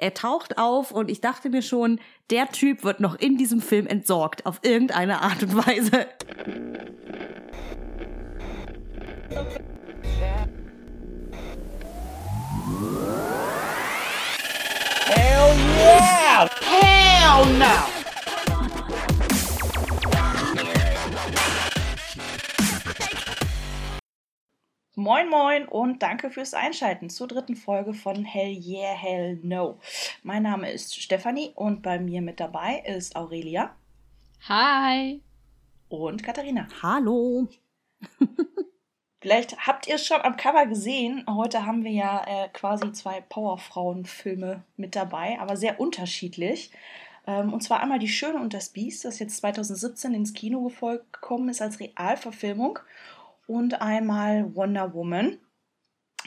Er taucht auf und ich dachte mir schon, der Typ wird noch in diesem Film entsorgt, auf irgendeine Art und Weise. Hell yeah! Hell no! Moin Moin und danke fürs Einschalten zur dritten Folge von Hell Yeah, Hell No. Mein Name ist Stefanie und bei mir mit dabei ist Aurelia. Hi. Und Katharina. Hallo. Vielleicht habt ihr es schon am Cover gesehen. Heute haben wir ja äh, quasi zwei Powerfrauen-Filme mit dabei, aber sehr unterschiedlich. Ähm, und zwar einmal Die Schöne und das Biest, das jetzt 2017 ins Kino gekommen ist als Realverfilmung und einmal Wonder Woman.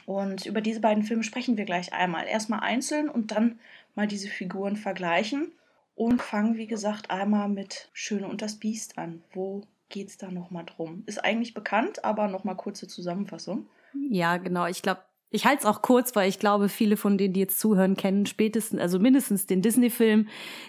Und über diese beiden Filme sprechen wir gleich einmal. Erstmal einzeln und dann mal diese Figuren vergleichen. Und fangen, wie gesagt, einmal mit Schöne und das Biest an. Wo geht es da nochmal drum? Ist eigentlich bekannt, aber nochmal kurze Zusammenfassung. Ja, genau. Ich glaube, ich halte es auch kurz, weil ich glaube, viele von denen, die jetzt zuhören, kennen spätestens, also mindestens den Disney-Film,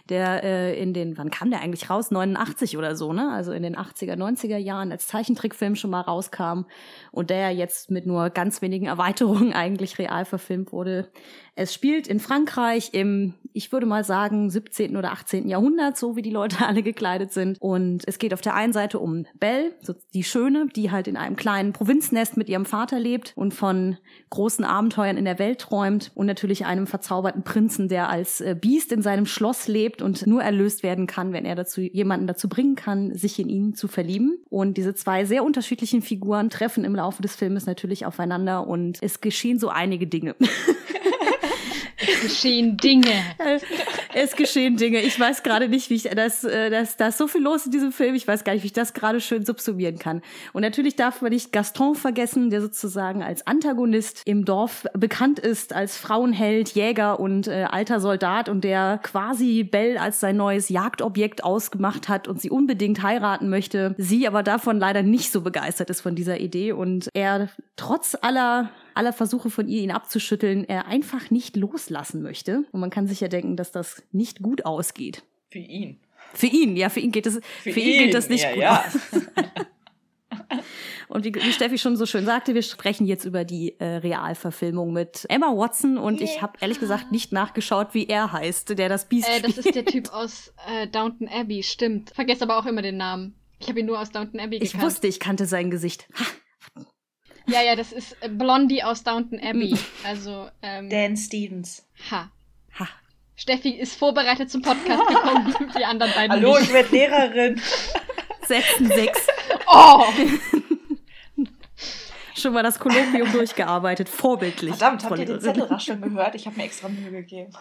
der äh, in den, wann kam der eigentlich raus? 89 oder so, ne? Also in den 80er, 90er Jahren als Zeichentrickfilm schon mal rauskam und der jetzt mit nur ganz wenigen Erweiterungen eigentlich real verfilmt wurde. Es spielt in Frankreich im, ich würde mal sagen, 17. oder 18. Jahrhundert, so wie die Leute alle gekleidet sind. Und es geht auf der einen Seite um Belle, so die Schöne, die halt in einem kleinen Provinznest mit ihrem Vater lebt und von Abenteuern in der Welt träumt. Und natürlich einem verzauberten Prinzen, der als äh, Biest in seinem Schloss lebt und nur erlöst werden kann, wenn er dazu jemanden dazu bringen kann, sich in ihn zu verlieben. Und diese zwei sehr unterschiedlichen Figuren treffen im Laufe des Filmes natürlich aufeinander und es geschehen so einige Dinge. Es geschehen Dinge. es geschehen Dinge. Ich weiß gerade nicht, wie ich das, äh, das, da ist so viel los in diesem Film. Ich weiß gar nicht, wie ich das gerade schön subsumieren kann. Und natürlich darf man nicht Gaston vergessen, der sozusagen als Antagonist im Dorf bekannt ist, als Frauenheld, Jäger und äh, alter Soldat und der quasi Belle als sein neues Jagdobjekt ausgemacht hat und sie unbedingt heiraten möchte. Sie aber davon leider nicht so begeistert ist von dieser Idee und er trotz aller aller Versuche von ihr, ihn abzuschütteln, er einfach nicht loslassen möchte. Und man kann sich ja denken, dass das nicht gut ausgeht. Für ihn. Für ihn, ja, für ihn geht es, für, für ihn, ihn, geht das nicht ja, gut ja. aus. Und wie, wie Steffi schon so schön sagte, wir sprechen jetzt über die äh, Realverfilmung mit Emma Watson und yeah. ich habe ehrlich gesagt nicht nachgeschaut, wie er heißt, der das Biest äh, Das ist der Typ aus äh, Downton Abbey, stimmt. Vergesst aber auch immer den Namen. Ich habe ihn nur aus Downton Abbey gekannt. Ich wusste, ich kannte sein Gesicht. Ha. Ja, ja, das ist äh, Blondie aus Downton Abbey. Also, ähm, Dan Stevens. Ha. Ha. Steffi ist vorbereitet zum Podcast gekommen, die anderen beiden Hallo, nicht. ich werde Lehrerin. Setzen sechs. Oh! Schon mal das Kolloquium durchgearbeitet, vorbildlich. Verdammt, habt ihr den Zettel rascheln gehört? Ich habe mir extra Mühe gegeben.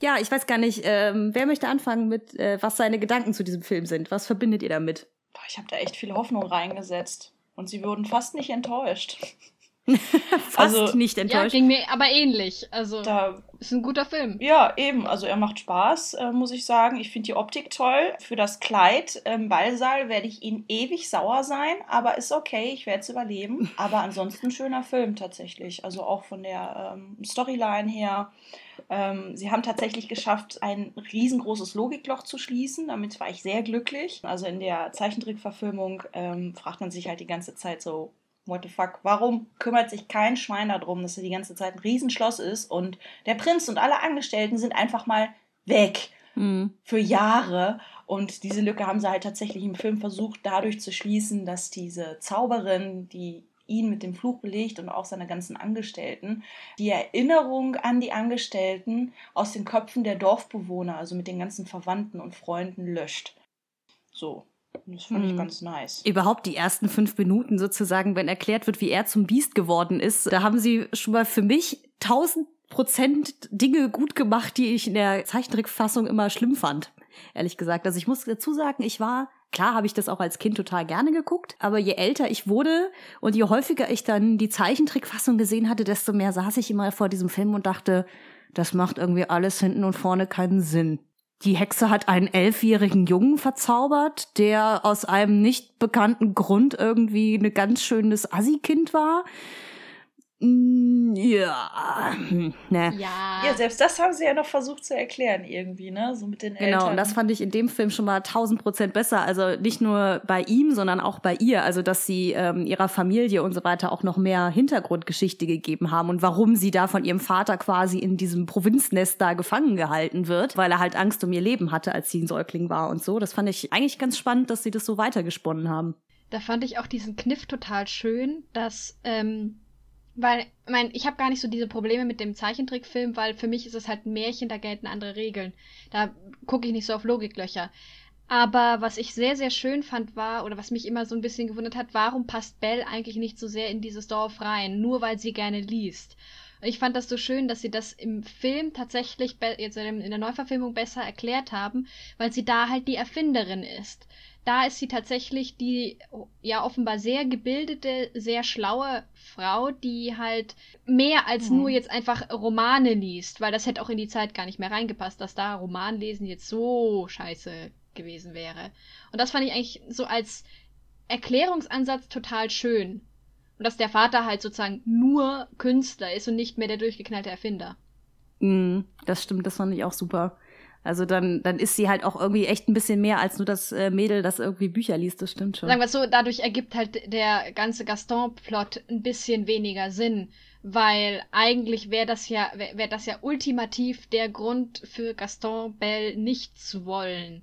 ja, ich weiß gar nicht, ähm, wer möchte anfangen mit, äh, was seine Gedanken zu diesem Film sind? Was verbindet ihr damit? Boah, ich habe da echt viel Hoffnung reingesetzt. Und sie wurden fast nicht enttäuscht. fast also, nicht enttäuscht. Ja, ging mir aber ähnlich. Also, da, ist ein guter Film. Ja, eben. Also, er macht Spaß, äh, muss ich sagen. Ich finde die Optik toll. Für das Kleid im Ballsaal werde ich ihn ewig sauer sein, aber ist okay. Ich werde es überleben. Aber ansonsten schöner Film tatsächlich. Also, auch von der ähm, Storyline her. Ähm, sie haben tatsächlich geschafft, ein riesengroßes Logikloch zu schließen. Damit war ich sehr glücklich. Also in der Zeichentrickverfilmung ähm, fragt man sich halt die ganze Zeit so, what the fuck, warum kümmert sich kein Schwein darum, dass er die ganze Zeit ein Riesenschloss ist und der Prinz und alle Angestellten sind einfach mal weg mhm. für Jahre. Und diese Lücke haben sie halt tatsächlich im Film versucht, dadurch zu schließen, dass diese Zauberin, die ihn mit dem Fluch belegt und auch seine ganzen Angestellten, die Erinnerung an die Angestellten aus den Köpfen der Dorfbewohner, also mit den ganzen Verwandten und Freunden, löscht. So. Das fand ich hm. ganz nice. Überhaupt die ersten fünf Minuten sozusagen, wenn erklärt wird, wie er zum Biest geworden ist, da haben sie schon mal für mich tausend Prozent Dinge gut gemacht, die ich in der Zeichentrickfassung immer schlimm fand. Ehrlich gesagt. Also ich muss dazu sagen, ich war Klar habe ich das auch als Kind total gerne geguckt, aber je älter ich wurde und je häufiger ich dann die Zeichentrickfassung gesehen hatte, desto mehr saß ich immer vor diesem Film und dachte, das macht irgendwie alles hinten und vorne keinen Sinn. Die Hexe hat einen elfjährigen Jungen verzaubert, der aus einem nicht bekannten Grund irgendwie ein ganz schönes Assi-Kind war. Ja. Ne. Ja. Ja, selbst das haben sie ja noch versucht zu erklären irgendwie, ne? So mit den Eltern. Genau, und das fand ich in dem Film schon mal 1000 Prozent besser. Also nicht nur bei ihm, sondern auch bei ihr. Also, dass sie ähm, ihrer Familie und so weiter auch noch mehr Hintergrundgeschichte gegeben haben und warum sie da von ihrem Vater quasi in diesem Provinznest da gefangen gehalten wird, weil er halt Angst um ihr Leben hatte, als sie ein Säugling war und so. Das fand ich eigentlich ganz spannend, dass sie das so weitergesponnen haben. Da fand ich auch diesen Kniff total schön, dass, ähm, weil, ich mein, ich habe gar nicht so diese Probleme mit dem Zeichentrickfilm, weil für mich ist es halt ein Märchen, da gelten andere Regeln. Da gucke ich nicht so auf Logiklöcher. Aber was ich sehr, sehr schön fand war, oder was mich immer so ein bisschen gewundert hat, warum passt Belle eigentlich nicht so sehr in dieses Dorf rein, nur weil sie gerne liest. Und ich fand das so schön, dass sie das im Film tatsächlich, jetzt in der Neuverfilmung besser erklärt haben, weil sie da halt die Erfinderin ist da ist sie tatsächlich die ja offenbar sehr gebildete, sehr schlaue Frau, die halt mehr als mhm. nur jetzt einfach Romane liest, weil das hätte auch in die Zeit gar nicht mehr reingepasst, dass da Romanlesen jetzt so scheiße gewesen wäre. Und das fand ich eigentlich so als Erklärungsansatz total schön. Und dass der Vater halt sozusagen nur Künstler ist und nicht mehr der durchgeknallte Erfinder. Mm, das stimmt, das fand ich auch super. Also dann, dann ist sie halt auch irgendwie echt ein bisschen mehr als nur das äh, Mädel, das irgendwie Bücher liest, das stimmt schon. Sagen wir so, dadurch ergibt halt der ganze Gaston-Plot ein bisschen weniger Sinn, weil eigentlich wäre das ja, wäre wär das ja ultimativ der Grund für Gaston Bell nicht zu wollen.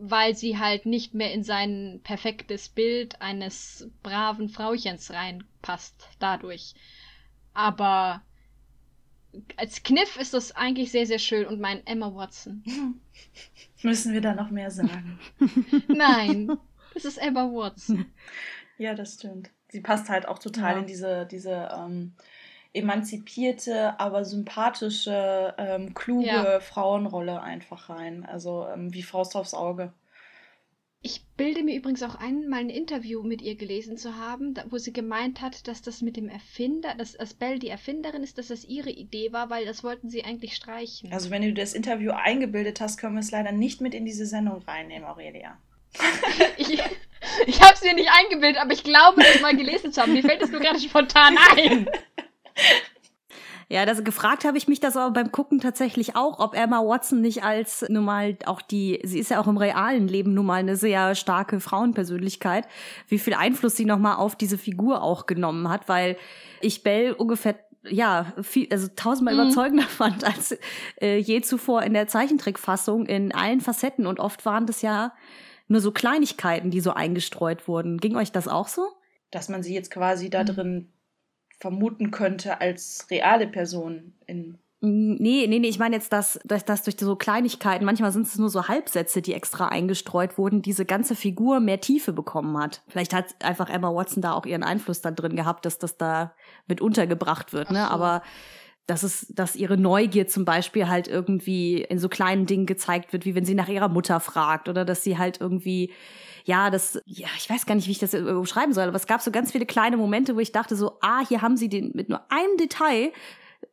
Weil sie halt nicht mehr in sein perfektes Bild eines braven Frauchens reinpasst, dadurch. Aber als Kniff ist das eigentlich sehr, sehr schön und mein Emma Watson. Müssen wir da noch mehr sagen? Nein, das ist Emma Watson. Ja, das stimmt. Sie passt halt auch total ja. in diese, diese ähm, emanzipierte, aber sympathische, ähm, kluge ja. Frauenrolle einfach rein. Also ähm, wie Faust aufs Auge. Ich bilde mir übrigens auch ein, mal ein Interview mit ihr gelesen zu haben, da, wo sie gemeint hat, dass das mit dem Erfinder, dass, Belle die Erfinderin ist, dass das ihre Idee war, weil das wollten sie eigentlich streichen. Also wenn du das Interview eingebildet hast, können wir es leider nicht mit in diese Sendung reinnehmen, Aurelia. ich ich habe es mir nicht eingebildet, aber ich glaube, es mal gelesen zu haben. Mir fällt es nur gerade spontan ein. Ja, das gefragt habe ich mich das aber beim Gucken tatsächlich auch, ob Emma Watson nicht als nun mal auch die, sie ist ja auch im realen Leben nun mal eine sehr starke Frauenpersönlichkeit, wie viel Einfluss sie noch mal auf diese Figur auch genommen hat, weil ich Belle ungefähr ja, viel, also tausendmal mhm. überzeugender fand als äh, je zuvor in der Zeichentrickfassung in allen Facetten und oft waren das ja nur so Kleinigkeiten, die so eingestreut wurden. Ging euch das auch so? Dass man sie jetzt quasi da mhm. drin vermuten könnte als reale Person in Nee, nee, nee, ich meine jetzt, dass, dass, dass durch so Kleinigkeiten, manchmal sind es nur so Halbsätze, die extra eingestreut wurden, diese ganze Figur mehr Tiefe bekommen hat. Vielleicht hat einfach Emma Watson da auch ihren Einfluss dann drin gehabt, dass das da mit untergebracht wird, ne? So. Aber dass es, dass ihre Neugier zum Beispiel halt irgendwie in so kleinen Dingen gezeigt wird, wie wenn sie nach ihrer Mutter fragt oder dass sie halt irgendwie ja, das, ja, ich weiß gar nicht, wie ich das beschreiben soll, aber es gab so ganz viele kleine Momente, wo ich dachte so, ah, hier haben sie den mit nur einem Detail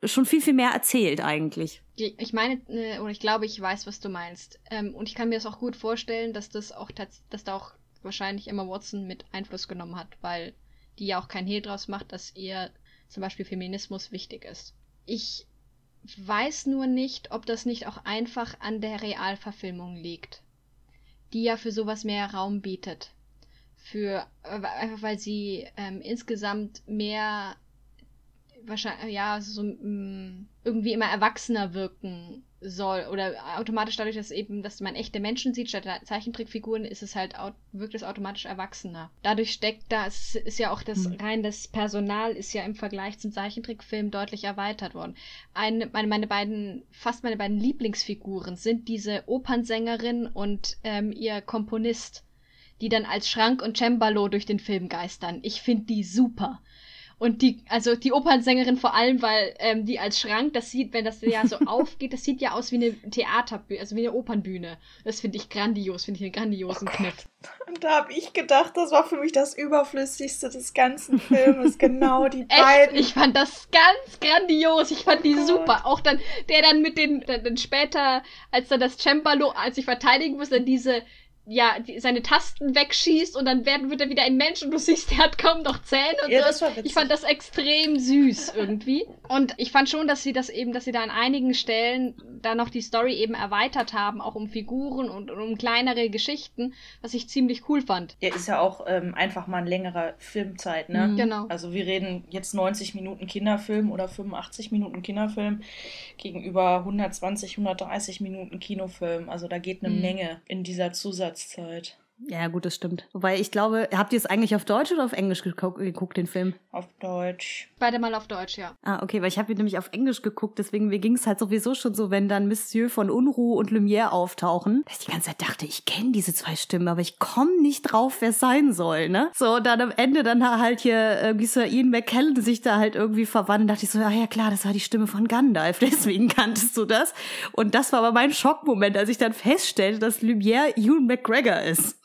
schon viel, viel mehr erzählt eigentlich. Ich meine, äh, oder ich glaube, ich weiß, was du meinst. Ähm, und ich kann mir das auch gut vorstellen, dass das auch, dass da auch wahrscheinlich Emma Watson mit Einfluss genommen hat, weil die ja auch kein Hehl draus macht, dass ihr zum Beispiel Feminismus wichtig ist. Ich weiß nur nicht, ob das nicht auch einfach an der Realverfilmung liegt die ja für sowas mehr Raum bietet. Für, äh, einfach weil sie ähm, insgesamt mehr wahrscheinlich, ja, so mm, irgendwie immer erwachsener wirken soll. Oder automatisch dadurch, dass eben, dass man echte Menschen sieht, statt Zeichentrickfiguren, ist es halt, wirkt es automatisch erwachsener. Dadurch steckt da, es ist ja auch das, mhm. rein das Personal ist ja im Vergleich zum Zeichentrickfilm deutlich erweitert worden. Eine, meine, meine beiden, fast meine beiden Lieblingsfiguren sind diese Opernsängerin und ähm, ihr Komponist die dann als Schrank und Cembalo durch den Film geistern. Ich finde die super. Und die, also die Opernsängerin vor allem, weil ähm, die als Schrank, das sieht, wenn das ja so aufgeht, das sieht ja aus wie eine Theaterbühne, also wie eine Opernbühne. Das finde ich grandios, finde ich einen grandiosen oh Kniff. Und da habe ich gedacht, das war für mich das Überflüssigste des ganzen Filmes, genau die beiden. Ich fand das ganz grandios, ich fand die oh super. Auch dann, der dann mit den, dann, dann später, als dann das Cembalo, als ich verteidigen muss, dann diese ja, die, seine Tasten wegschießt und dann wird, wird er wieder ein Mensch und du siehst, der hat kaum noch Zähne und Ja, so. das war witzig. Ich fand das extrem süß irgendwie. Und ich fand schon, dass sie das eben, dass sie da an einigen Stellen da noch die Story eben erweitert haben, auch um Figuren und, und um kleinere Geschichten, was ich ziemlich cool fand. Ja, ist ja auch ähm, einfach mal eine längere Filmzeit, ne? Mhm. Genau. Also wir reden jetzt 90 Minuten Kinderfilm oder 85 Minuten Kinderfilm gegenüber 120, 130 Minuten Kinofilm. Also da geht eine Mhm. Menge in dieser outside Ja, gut, das stimmt. Wobei ich glaube, habt ihr es eigentlich auf Deutsch oder auf Englisch geguckt, geguckt den Film? Auf Deutsch. Beide mal auf Deutsch, ja. Ah, okay, weil ich habe ihn nämlich auf Englisch geguckt, deswegen mir ging es halt sowieso schon so, wenn dann Monsieur von Unruh und Lumière auftauchen, dass ich die ganze Zeit dachte, ich kenne diese zwei Stimmen, aber ich komme nicht drauf, wer es sein soll, ne? So, und dann am Ende dann halt hier irgendwie Sir Ian McKellen sich da halt irgendwie verwandelt, dachte ich so, ja, ja klar, das war die Stimme von Gandalf, deswegen kanntest du das. Und das war aber mein Schockmoment, als ich dann feststellte, dass Lumière Ewan McGregor ist.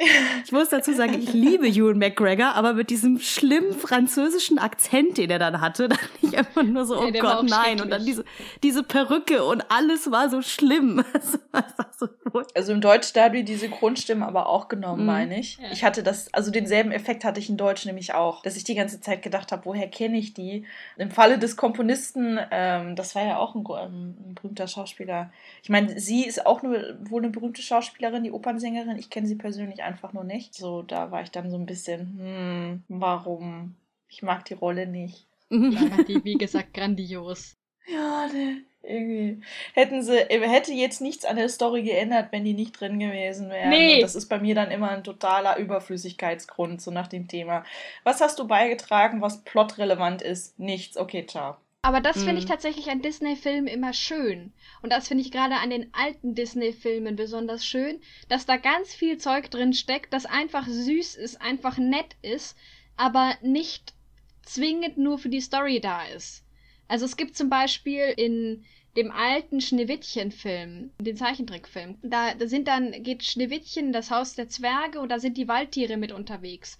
Ich muss dazu sagen, ich liebe Ewan McGregor, aber mit diesem schlimmen französischen Akzent, den er dann hatte, dachte ich einfach nur so, Ja, oh war Gott, nein. Und dann diese, diese Perücke und alles war so schlimm. War so. Also im Deutsch, da hat die diese Grundstimme aber auch genommen, Mhm. meine ich. Ja. Ich hatte das, also denselben Effekt hatte ich in Deutsch nämlich auch, dass ich die ganze Zeit gedacht habe, woher kenne ich die? Im Falle des Komponisten, ähm, das war ja auch ein, ähm, ein berühmter Schauspieler. Ich meine, sie ist auch nur, wohl eine berühmte Schauspielerin, die Opernsängerin. Ich kenne sie persönlich einfach nur nicht. So, da war ich dann so ein bisschen, hm, warum? Ich mag die Rolle nicht. War die, wie gesagt, grandios. Ja, ne, irgendwie. Hätten sie, äh, hätte jetzt nichts an der Story geändert, wenn die nicht drin gewesen wären. Nee. Und das ist bei mir dann immer ein totaler Überflüssigkeitsgrund, so nach dem Thema. Was hast du beigetragen, was plotrelevant ist? Nichts. Okay, ciao. Aber das finde ich Mhm. tatsächlich an Disney-Filmen immer schön. Und das finde ich gerade an den alten Disney-Filmen besonders schön, dass da ganz viel Zeug drin steckt, das einfach süß ist, einfach nett ist, aber nicht zwingend nur für die Story da ist. Also es gibt zum Beispiel in dem alten Schneewittchen-Film, den Zeichentrickfilm, da, da sind dann, geht Schneewittchen in das Haus der Zwerge und da sind die Waldtiere mit unterwegs.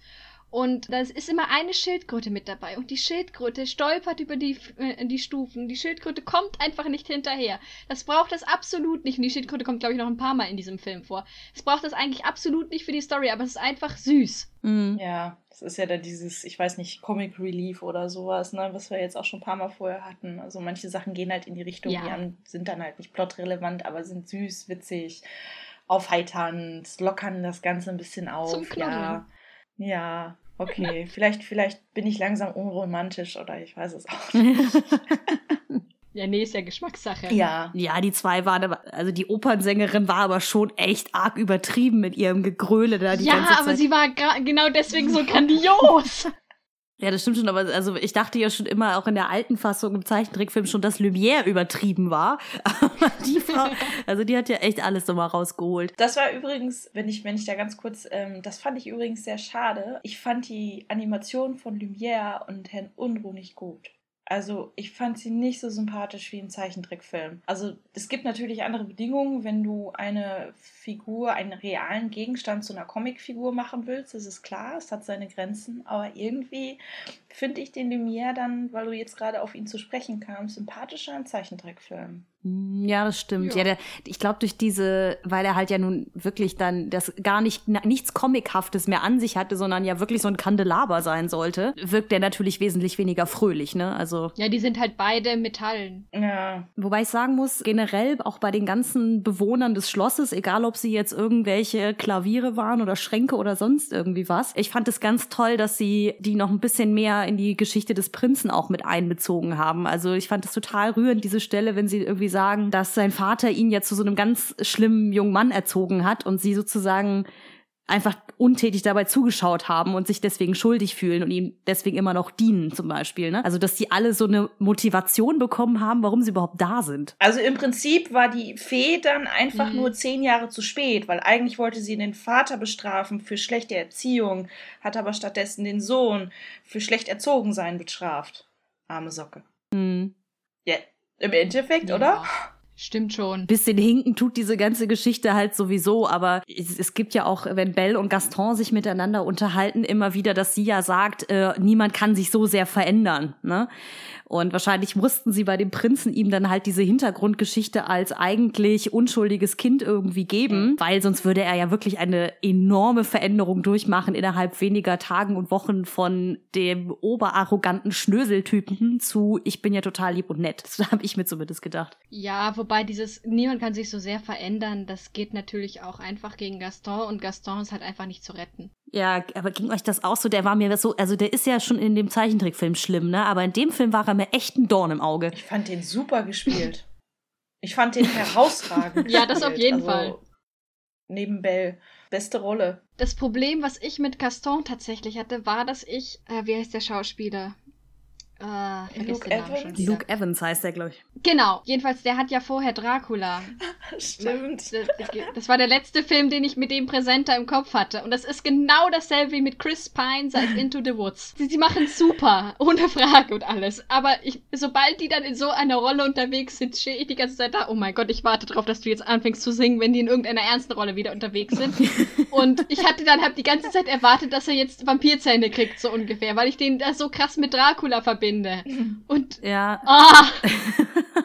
Und da ist immer eine Schildkröte mit dabei. Und die Schildkröte stolpert über die, äh, die Stufen. Die Schildkröte kommt einfach nicht hinterher. Das braucht es absolut nicht. Und die Schildkröte kommt, glaube ich, noch ein paar Mal in diesem Film vor. Es braucht das eigentlich absolut nicht für die Story, aber es ist einfach süß. Mhm. Ja, das ist ja dann dieses, ich weiß nicht, Comic Relief oder sowas, ne, was wir jetzt auch schon ein paar Mal vorher hatten. Also manche Sachen gehen halt in die Richtung, Ja. die an- sind dann halt nicht plotrelevant, aber sind süß, witzig, aufheiternd, lockern das Ganze ein bisschen auf. Zum Knuddeln. ja. Ja, okay. vielleicht, vielleicht bin ich langsam unromantisch oder ich weiß es auch nicht. Ja, nee, ist ja Geschmackssache. Ja. Ja, die zwei waren aber, also die Opernsängerin war aber schon echt arg übertrieben mit ihrem Gegröle da die ja, ganze Zeit. aber sie war genau deswegen so grandios. Ja, das stimmt schon, aber also ich dachte ja schon immer auch in der alten Fassung im Zeichentrickfilm schon, dass Lumière übertrieben war. Aber die Frau, also die hat ja echt alles nochmal rausgeholt. Das war übrigens, wenn ich, wenn ich da ganz kurz, ähm, das fand ich übrigens sehr schade. Ich fand die Animation von Lumière und Herrn Unruh nicht gut. Also ich fand sie nicht so sympathisch wie im Zeichentrickfilm. Also es gibt natürlich andere Bedingungen, wenn du eine Figur, einen realen Gegenstand zu einer Comicfigur machen willst, das ist klar, es hat seine Grenzen. Aber irgendwie finde ich den Lumière dann, weil du jetzt gerade auf ihn zu sprechen kamst, sympathischer im Zeichentrickfilm. Hm, Ja, das stimmt. Ja. Ja, der, ich glaube durch diese, weil er halt ja nun wirklich dann das gar nicht na- nichts Comichaftes mehr an sich hatte, sondern ja wirklich so ein Kandelaber sein sollte, wirkt er natürlich wesentlich weniger fröhlich, ne? Also ja, die sind halt beide Metallen. Ja, Wobei ich sagen muss, generell auch bei den ganzen Bewohnern des Schlosses, egal ob sie jetzt irgendwelche Klaviere waren oder Schränke oder sonst irgendwie was, ich fand es ganz toll, dass sie die noch ein bisschen mehr in die Geschichte des Prinzen auch mit einbezogen haben. Also ich fand es total rührend, diese Stelle, wenn sie irgendwie sagen, dass sein Vater ihn ja zu so einem ganz schlimmen jungen Mann erzogen hat und sie sozusagen einfach untätig dabei zugeschaut haben und sich deswegen schuldig fühlen und ihm deswegen immer noch dienen zum Beispiel. Ne? Also dass die alle so eine Motivation bekommen haben, warum sie überhaupt da sind. Also im Prinzip war die Fee dann einfach Mhm. nur zehn Jahre zu spät, weil eigentlich wollte sie den Vater bestrafen für schlechte Erziehung, hat aber stattdessen den Sohn für schlecht erzogen sein bestraft. Arme Socke. Hm. Ja, im Endeffekt, Ja. oder? Stimmt schon. Bisschen hinken tut diese ganze Geschichte halt sowieso, aber es, es, gibt ja auch, wenn Belle und Gaston sich miteinander unterhalten, immer wieder, dass sie ja sagt, äh, niemand kann sich so sehr verändern. Ne? Und wahrscheinlich mussten sie bei dem Prinzen ihm dann halt diese Hintergrundgeschichte als eigentlich unschuldiges Kind irgendwie geben, weil sonst würde er ja wirklich eine enorme Veränderung durchmachen innerhalb weniger Tagen und Wochen von dem oberarroganten Schnöseltypen zu ich bin ja total lieb und nett. Das habe ich mir zumindest gedacht. Ja, wobei dieses niemand kann sich so sehr verändern, das geht natürlich auch einfach gegen Gaston und Gaston ist halt einfach nicht zu retten. Ja, aber ging euch das auch so? Der war mir so, also der ist ja schon in dem Zeichentrickfilm schlimm, ne? Aber in dem Film war er mir echt ein Dorn im Auge. Ich fand den super gespielt. Ich fand den herausragend. ja, das auf jeden also, Fall. Neben Bell. Beste Rolle. Das Problem, was ich mit Gaston tatsächlich hatte, war, dass ich, äh, wie heißt der Schauspieler? Äh, Luke Evans? Luke Evans heißt der, glaube ich. Genau. Jedenfalls, der hat ja vorher Dracula. Stimmt. Das, war der letzte Film, den ich mit dem Präsenter im Kopf hatte. Und das ist genau dasselbe wie mit Chris Pine seit Into the Woods. Sie, sie machen super, ohne Frage und alles. Aber ich, sobald die dann in so einer Rolle unterwegs sind, stehe ich die ganze Zeit da. Oh mein Gott, ich warte darauf, dass du jetzt anfängst zu singen, wenn die in irgendeiner ernsten Rolle wieder unterwegs sind. und ich hatte dann halt die ganze Zeit erwartet, dass er jetzt Vampirzähne kriegt, so ungefähr, weil ich den da so krass mit Dracula verbinde finde. Und ja. Oh.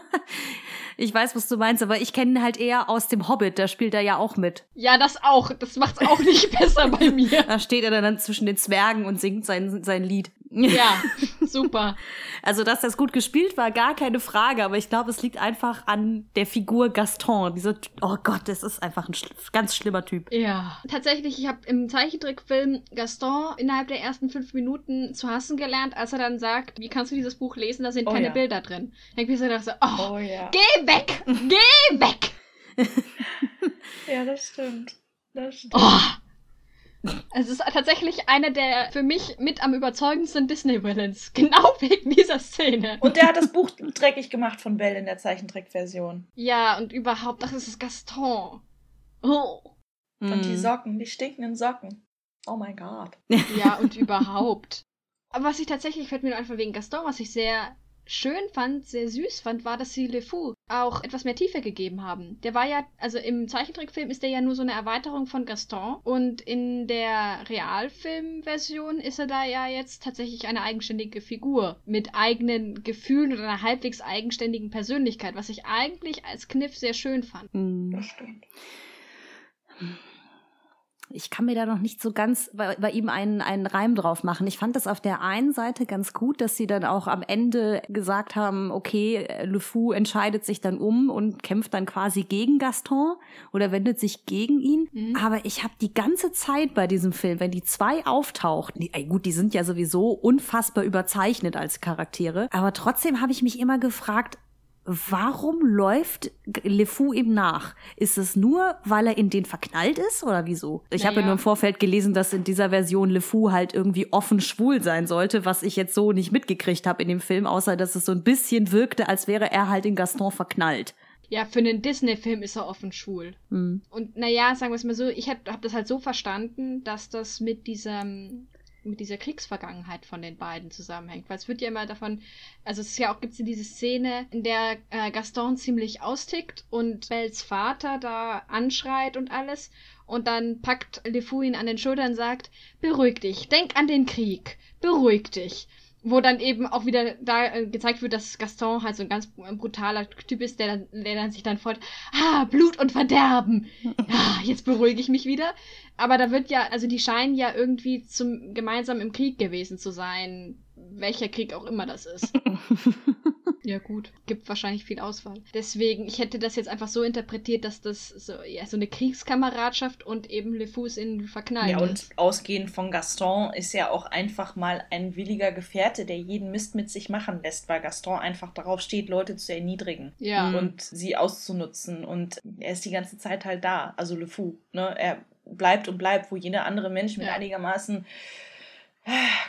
ich weiß, was du meinst, aber ich kenne ihn halt eher aus dem Hobbit, da spielt er ja auch mit. Ja, das auch. Das macht's auch nicht besser bei mir. Da steht er dann zwischen den Zwergen und singt sein, sein Lied. Ja, super. Also, dass das gut gespielt war, gar keine Frage, aber ich glaube, es liegt einfach an der Figur Gaston. Dieser, oh Gott, das ist einfach ein schl ganz schlimmer Typ. Ja. Tatsächlich, ich habe im Zeichentrickfilm Gaston innerhalb der ersten fünf Minuten zu hassen gelernt, als er dann sagt, wie kannst du dieses Buch lesen, da sind oh, keine ja. Bilder drin. Dann ich so gedacht, so, oh, oh ja. geh weg, geh weg. ja, das stimmt. Das stimmt. Oh. Es ist tatsächlich einer der für mich mit am überzeugendsten Disney-Villains. Genau wegen dieser Szene. Und der hat das Buch dreckig gemacht von Belle in der Zeichentrickversion. Ja, und überhaupt, das ist Gaston. Oh. Und die hm. Socken, die stinkenden Socken. Oh mein Gott. Ja, und überhaupt. Aber was ich tatsächlich, fällt mir nur einfach wegen Gaston, was ich sehr schön fand, sehr süß fand, war, dass sie Le Fou auch etwas mehr Tiefe gegeben haben. Der war ja, also im Zeichentrickfilm ist der ja nur so eine Erweiterung von Gaston und in der Realfilmversion ist er da ja jetzt tatsächlich eine eigenständige Figur mit eigenen Gefühlen und einer halbwegs eigenständigen Persönlichkeit, was ich eigentlich als Kniff sehr schön fand. Mhm. Das stimmt ich kann mir da noch nicht so ganz bei, bei, ihm einen, einen Reim drauf machen. Ich fand das auf der einen Seite ganz gut, dass sie dann auch am Ende gesagt haben, okay, Le Fou entscheidet sich dann um und kämpft dann quasi gegen Gaston oder wendet sich gegen ihn. Mhm. Aber ich habe die ganze Zeit bei diesem Film, wenn die zwei auftauchten, die, ey, gut, die sind ja sowieso unfassbar überzeichnet als Charaktere, aber trotzdem habe ich mich immer gefragt, warum läuft LeFou ihm nach? Ist es nur, weil er in den verknallt ist oder wieso? Ich naja. habe ja nur im Vorfeld gelesen, dass in dieser Version LeFou halt irgendwie offen schwul sein sollte, was ich jetzt so nicht mitgekriegt habe in dem Film, außer dass es so ein bisschen wirkte, als wäre er halt in Gaston verknallt. Ja, für einen Disney-Film ist er offen schwul. Mhm. Und naja, sagen wir es mal so, ich habe hab das halt so verstanden, dass das mit diesem mit dieser Kriegsvergangenheit von den beiden zusammenhängt. Weil es wird ja immer davon, also es ist ja auch, gibt es diese Szene, in der äh, Gaston ziemlich austickt und Bells Vater da anschreit und alles. Und dann packt LeFou ihn an den Schultern und sagt, beruhig dich, denk an den Krieg, beruhig dich wo dann eben auch wieder da äh, gezeigt wird, dass Gaston halt so ein ganz brutaler Typ ist, der dann, der dann sich dann freut, ah, Blut und Verderben. Ja, jetzt beruhige ich mich wieder. Aber da wird ja, also die scheinen ja irgendwie zum gemeinsam im Krieg gewesen zu sein welcher Krieg auch immer das ist. ja, gut. Gibt wahrscheinlich viel Auswahl. Deswegen, ich hätte das jetzt einfach so interpretiert, dass das so, ja, so eine Kriegskameradschaft und eben Le Fous in verknallt Ja, und ist. ausgehend von Gaston ist ja auch einfach mal ein williger Gefährte, der jeden Mist mit sich machen lässt, weil Gaston einfach darauf steht, Leute zu erniedrigen. Ja. Und sie auszunutzen. Und er ist die ganze Zeit halt da. Also Le Fou, ne? Er bleibt und bleibt, wo jeder andere Mensch mit ja. einigermaßen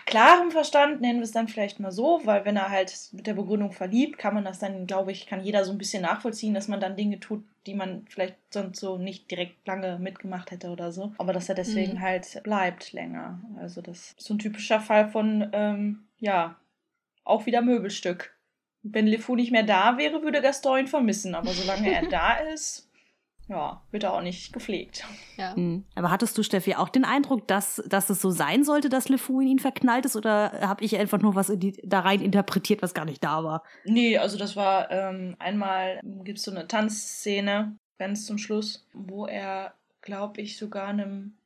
klarem Verstand, nennen wir es dann vielleicht mal so, weil wenn er halt mit der Begründung verliebt, kann man das dann, glaube ich, kann jeder so ein bisschen nachvollziehen, dass man dann Dinge tut, die man vielleicht sonst so nicht direkt lange mitgemacht hätte oder so. Aber dass er deswegen mhm. halt bleibt länger. Also das ist so ein typischer Fall von, ähm, ja, auch wieder Möbelstück. Wenn LeFou nicht mehr da wäre, würde Gaston ihn vermissen. Aber solange er da ist, ja, wird er auch nicht gepflegt. Ja. Mhm. Aber hattest du, Steffi, auch den Eindruck, dass, dass es so sein sollte, dass LeFou in ihn verknallt ist? Oder habe ich einfach nur was in die, da rein interpretiert, was gar nicht da war? Nee, also das war ähm, einmal, gibt es so eine Tanzszene, ganz zum Schluss, wo er, glaube ich, sogar einem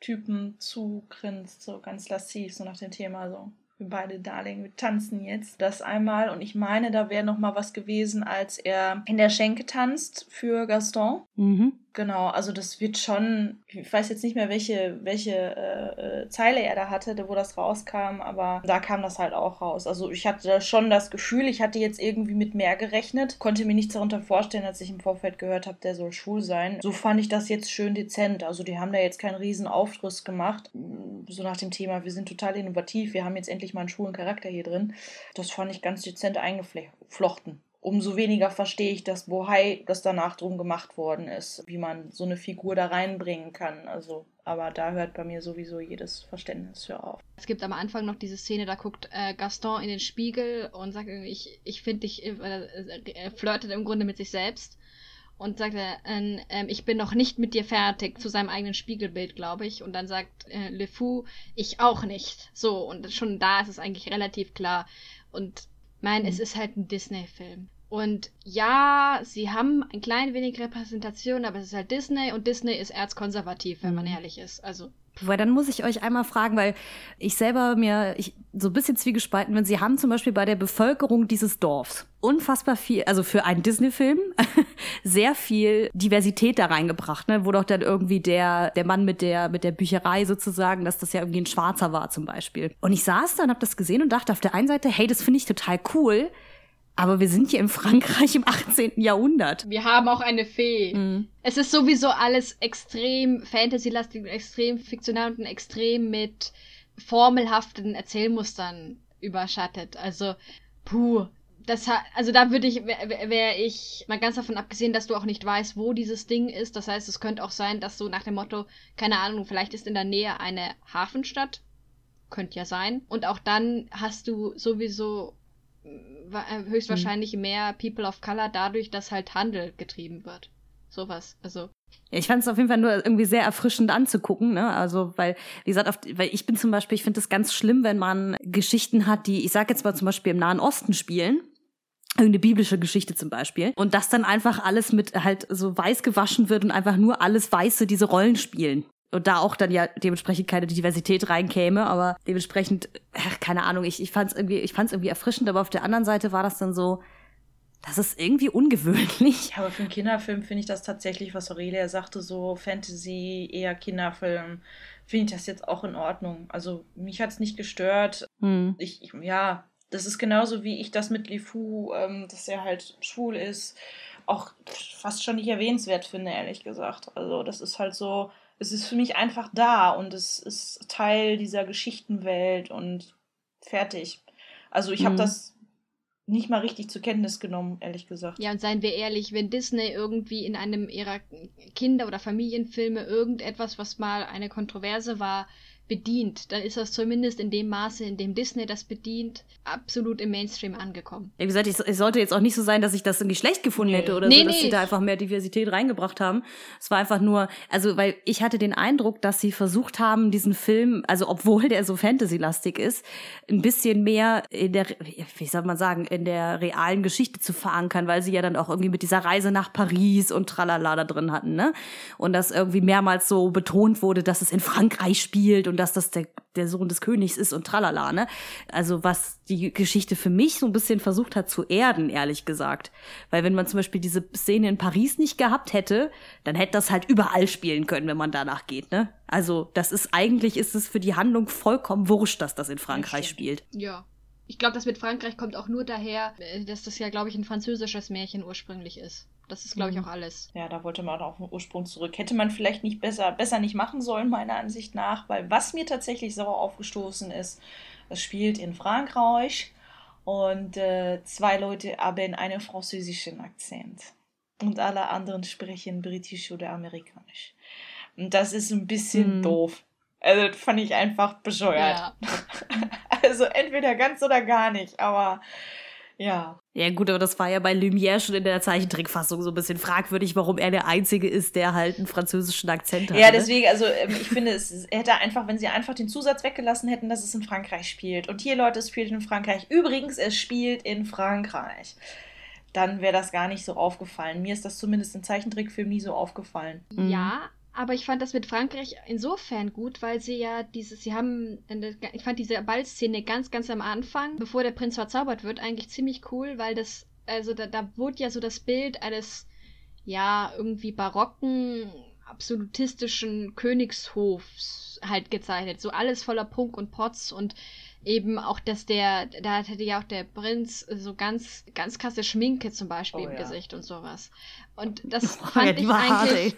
Typen zugrinst, so ganz lassiv, so nach dem Thema so. Wir beide Darling, wir tanzen jetzt. Das einmal und ich meine, da wäre noch mal was gewesen, als er in der Schenke tanzt für Gaston. Mhm. Genau, also das wird schon, ich weiß jetzt nicht mehr, welche, welche äh, äh, Zeile er da hatte, wo das rauskam, aber da kam das halt auch raus. Also ich hatte schon das Gefühl, ich hatte jetzt irgendwie mit mehr gerechnet, konnte mir nichts darunter vorstellen, als ich im Vorfeld gehört habe, der soll schwul sein. So fand ich das jetzt schön dezent. Also die haben da jetzt keinen riesen Aufriss gemacht, so nach dem Thema, wir sind total innovativ, wir haben jetzt endlich mal einen schwulen Charakter hier drin. Das fand ich ganz dezent eingeflochten umso weniger verstehe ich das Bohai, das danach drum gemacht worden ist, wie man so eine Figur da reinbringen kann. Also, aber da hört bei mir sowieso jedes Verständnis für auf. Es gibt am Anfang noch diese Szene, da guckt äh, Gaston in den Spiegel und sagt irgendwie, ich, ich finde dich, äh, er flirtet im Grunde mit sich selbst und sagt er, äh, äh, ich bin noch nicht mit dir fertig, zu seinem eigenen Spiegelbild, glaube ich. Und dann sagt äh, Le Fou, ich auch nicht. So, und schon da ist es eigentlich relativ klar. Und mein, mhm. es ist halt ein Disney-Film. Und ja, sie haben ein klein wenig Repräsentation, aber es ist halt Disney und Disney ist erzkonservativ, wenn man mhm. ehrlich ist. Also. Weil dann muss ich euch einmal fragen, weil ich selber mir ich, so ein bisschen zwiegespalten bin. Sie haben zum Beispiel bei der Bevölkerung dieses Dorfs unfassbar viel, also für einen Disney-Film, sehr viel Diversität da reingebracht, ne? Wo doch dann irgendwie der, der Mann mit der, mit der Bücherei sozusagen, dass das ja irgendwie ein Schwarzer war zum Beispiel. Und ich saß da und hab das gesehen und dachte auf der einen Seite, hey, das finde ich total cool. Aber wir sind hier in Frankreich im 18. Jahrhundert. Wir haben auch eine Fee. Mhm. Es ist sowieso alles extrem Fantasy-lastig, extrem fiktional und extrem mit formelhaften Erzählmustern überschattet. Also, puh. Das hat, also da würde ich, wäre wär ich, mal ganz davon abgesehen, dass du auch nicht weißt, wo dieses Ding ist. Das heißt, es könnte auch sein, dass du nach dem Motto, keine Ahnung, vielleicht ist in der Nähe eine Hafenstadt. Könnte ja sein. Und auch dann hast du sowieso höchstwahrscheinlich mhm. mehr People of Color dadurch, dass halt Handel getrieben wird. Sowas. Also. Ja, ich fand es auf jeden Fall nur irgendwie sehr erfrischend anzugucken, ne? Also, weil, wie gesagt, auf, weil ich bin zum Beispiel, ich finde es ganz schlimm, wenn man Geschichten hat, die, ich sag jetzt mal zum Beispiel im Nahen Osten spielen. Irgendeine biblische Geschichte zum Beispiel. Und das dann einfach alles mit halt so weiß gewaschen wird und einfach nur alles Weiße diese Rollen spielen und da auch dann ja dementsprechend keine Diversität reinkäme, aber dementsprechend, ach, keine Ahnung, ich, ich fand es irgendwie, ich fand's irgendwie erfrischend, aber auf der anderen Seite war das dann so, das ist irgendwie ungewöhnlich. Ja, aber für einen Kinderfilm finde ich das tatsächlich, was Aurelia sagte, so Fantasy, eher Kinderfilm, finde ich das jetzt auch in Ordnung. Also mich hat es nicht gestört. Hm. Ich, ich, ja, das ist genauso wie ich das mit Lifu, ähm, dass er halt schwul ist, auch fast schon nicht erwähnenswert finde, ehrlich gesagt. Also das ist halt so, es ist für mich einfach da und es ist Teil dieser Geschichtenwelt und fertig. Also ich mhm. habe das nicht mal richtig zur Kenntnis genommen, ehrlich gesagt. Ja, und seien wir ehrlich, wenn Disney irgendwie in einem ihrer Kinder- oder Familienfilme irgendetwas, was mal eine Kontroverse war, bedient, dann ist das zumindest in dem Maße, in dem Disney das bedient, absolut im Mainstream angekommen. Wie gesagt, es sollte jetzt auch nicht so sein, dass ich das irgendwie schlecht gefunden hätte oder nee, so, dass nee. sie da einfach mehr Diversität reingebracht haben. Es war einfach nur, also weil ich hatte den Eindruck, dass sie versucht haben, diesen Film, also obwohl der so Fantasy-lastig ist, ein bisschen mehr in der, wie soll man sagen, in der realen Geschichte zu verankern, weil sie ja dann auch irgendwie mit dieser Reise nach Paris und tralala da drin hatten, ne? Und das irgendwie mehrmals so betont wurde, dass es in Frankreich spielt und dass das der, der Sohn des Königs ist und tralala, ne? Also was die Geschichte für mich so ein bisschen versucht hat zu erden, ehrlich gesagt. Weil wenn man zum Beispiel diese Szene in Paris nicht gehabt hätte, dann hätte das halt überall spielen können, wenn man danach geht, ne? Also das ist eigentlich, ist es für die Handlung vollkommen wurscht, dass das in Frankreich spielt. Ja. Ich glaube, das mit Frankreich kommt auch nur daher, äh, dass das ja, glaube ich, ein französisches Märchen ursprünglich ist. Das ist, glaube ich, mhm. auch alles. Ja, da wollte man auch auf den Ursprung zurück. Hätte man vielleicht nicht besser, besser nicht machen sollen, meiner Ansicht nach, weil was mir tatsächlich sauer aufgestoßen ist, es spielt in Frankreich und äh, zwei Leute haben einen französischen Akzent und alle anderen sprechen britisch oder amerikanisch. Und das ist ein bisschen mhm. doof. Also, das fand ich einfach bescheuert. Ja. also, entweder ganz oder gar nicht, aber Ja. Ja, gut, aber das war ja bei Lumière schon in der Zeichentrickfassung so ein bisschen fragwürdig, warum er der Einzige ist, der halt einen französischen Akzent hat. Ja, deswegen, also ähm, ich finde, es hätte einfach, wenn sie einfach den Zusatz weggelassen hätten, dass es in Frankreich spielt. Und hier, Leute, es spielt in Frankreich. Übrigens, es spielt in Frankreich. Dann wäre das gar nicht so aufgefallen. Mir ist das zumindest im Zeichentrickfilm nie so aufgefallen. Mhm. Ja, aber ich fand das mit Frankreich insofern gut, weil sie ja dieses, sie haben, ich fand diese Ballszene ganz, ganz am Anfang, bevor der Prinz verzaubert wird, eigentlich ziemlich cool, weil das, also da, da wurde ja so das Bild eines, ja, irgendwie barocken, absolutistischen Königshofs halt gezeichnet. So alles voller Prunk und Potz und eben auch, dass der, da hatte ja auch der Prinz so ganz, ganz krasse Schminke zum Beispiel Oh im ja. Gesicht und sowas. Und das Oh, fand ja, ich hart, eigentlich. ey.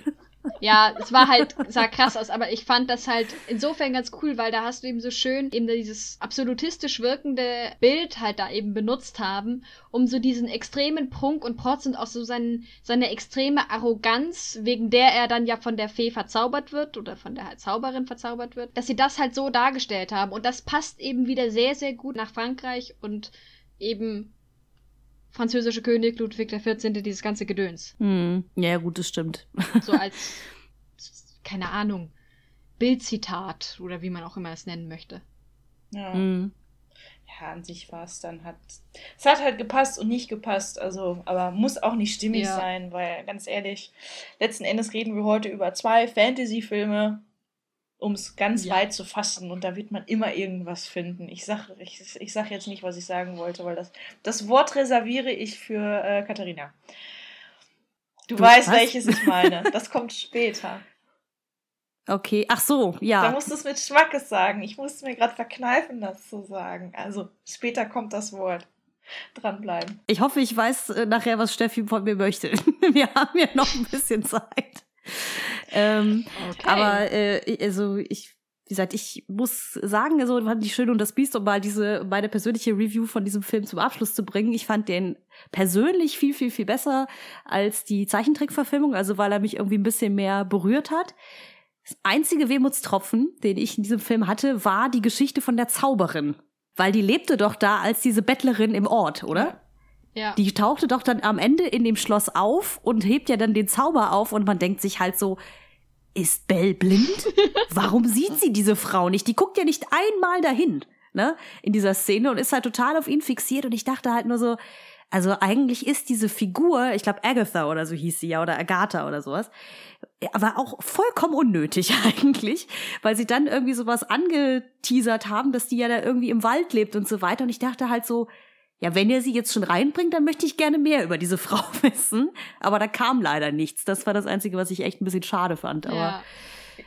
Ja, es war halt, sah krass aus, aber ich fand das halt insofern ganz cool, weil da hast du eben so schön eben dieses absolutistisch wirkende Bild halt da eben benutzt haben, um so diesen extremen Prunk und Protz und auch so seinen, seine extreme Arroganz, wegen der er dann ja von der Fee verzaubert wird oder von der Zauberin verzaubert wird, dass sie das halt so dargestellt haben. Und das passt eben wieder sehr, sehr gut nach Frankreich und eben französische König Ludwig XIV. dieses ganze Gedöns. Hm. Ja, gut, das stimmt. So als, keine Ahnung, Bildzitat oder wie man auch immer es nennen möchte. Ja. Hm. ja, an sich war es dann hat. Es hat halt gepasst und nicht gepasst, also, aber muss auch nicht stimmig Ja. sein, weil ganz ehrlich, letzten Endes reden wir heute über zwei Fantasy-Filme, um es ganz Ja. weit zu fassen und da wird man immer irgendwas finden. Ich sag, ich, ich sag jetzt nicht, was ich sagen wollte, weil das, das Wort reserviere ich für äh, Katharina. Du, Du weißt, was? welches ich meine. Das kommt später. Okay, ach so, Da ja. musst du es mit Schmackes sagen. Ich musste mir gerade verkneifen, das zu sagen. Also, später kommt das Wort. Dranbleiben. Ich hoffe, ich weiß äh, nachher, was Steffi von mir möchte. Wir haben ja noch ein bisschen Zeit. Ähm, Okay. Aber äh, also ich, wie gesagt, ich muss sagen, also fand ich schön und das Biest, um mal diese meine persönliche Review von diesem Film zum Abschluss zu bringen. Ich fand den persönlich viel, viel, viel besser als die Zeichentrickverfilmung, also weil er mich irgendwie ein bisschen mehr berührt hat. Das einzige Wehmutstropfen, den ich in diesem Film hatte, war die Geschichte von der Zauberin. Weil die lebte doch da als diese Bettlerin im Ort, oder? Ja. Die tauchte doch dann am Ende in dem Schloss auf und hebt ja dann den Zauber auf und man denkt sich halt so, ist Belle blind? Warum sieht sie diese Frau nicht? Die guckt ja nicht einmal dahin, ne, in dieser Szene und ist halt total auf ihn fixiert und ich dachte halt nur so, also eigentlich ist diese Figur, ich glaube Agatha oder so hieß sie ja oder Agatha oder sowas, aber auch vollkommen unnötig eigentlich, weil sie dann irgendwie sowas angeteasert haben, dass die ja da irgendwie im Wald lebt und so weiter und ich dachte halt so, ja, wenn ihr sie jetzt schon reinbringt, dann möchte ich gerne mehr über diese Frau wissen. Aber da kam leider nichts. Das war das Einzige, was ich echt ein bisschen schade fand. Aber ja.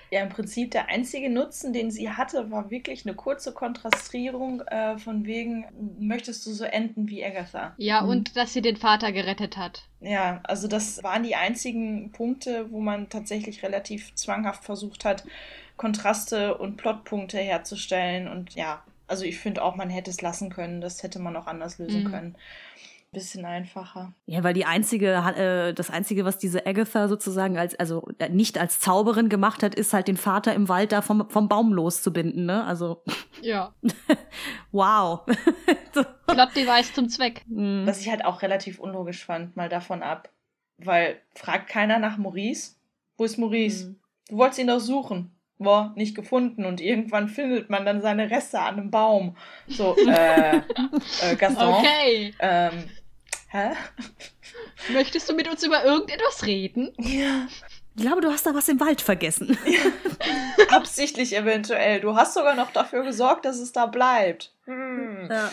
Ja, im Prinzip der einzige Nutzen, den sie hatte, war wirklich eine kurze Kontrastierung äh, von wegen, möchtest du so enden wie Agatha? ja, Mhm. und dass sie den Vater gerettet hat. Ja, also das waren die einzigen Punkte, wo man tatsächlich relativ zwanghaft versucht hat, Kontraste und Plotpunkte herzustellen. Und ja, also ich finde auch, man hätte es lassen können. Das hätte man auch anders lösen Mhm. können. Bisschen einfacher. ja, weil die einzige, äh, das einzige, was diese Agatha sozusagen als, also äh, nicht als Zauberin gemacht hat, ist halt den Vater im Wald da vom, vom Baum loszubinden, ne? Also, Ja. wow. Plot-Device zum Zweck. Mm. Was ich halt auch relativ unlogisch fand, mal davon ab. Weil fragt keiner nach Maurice. Wo ist Maurice? Mhm. Du wolltest ihn doch suchen. Boah, nicht gefunden. Und irgendwann findet man dann seine Reste an einem Baum. So, äh, äh Gaston. Okay. Ähm, hä? Möchtest du mit uns über irgendetwas reden? Ja. Ich glaube, du hast da was im Wald vergessen. Absichtlich eventuell. Du hast sogar noch dafür gesorgt, dass es da bleibt. Hm. Ja.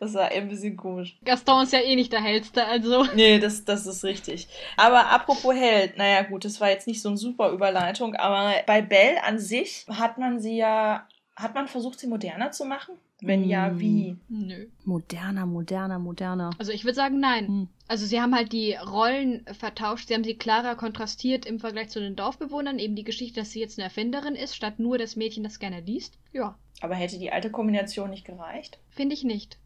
Das war ein bisschen komisch. Gaston ist ja eh nicht der Hellste, also. Nee, das, das ist richtig. Aber apropos Held, naja gut, das war jetzt nicht so eine super Überleitung, aber bei Belle an sich hat man sie ja, hat man versucht, sie moderner zu machen? Wenn ja, Mm. wie? Nö. Moderner, moderner, moderner. Also ich würde sagen, nein. Hm. Also sie haben halt die Rollen vertauscht, sie haben sie klarer kontrastiert im Vergleich zu den Dorfbewohnern, eben die Geschichte, dass sie jetzt eine Erfinderin ist, statt nur das Mädchen, das gerne liest. Ja, Aber hätte die alte Kombination nicht gereicht? finde ich nicht.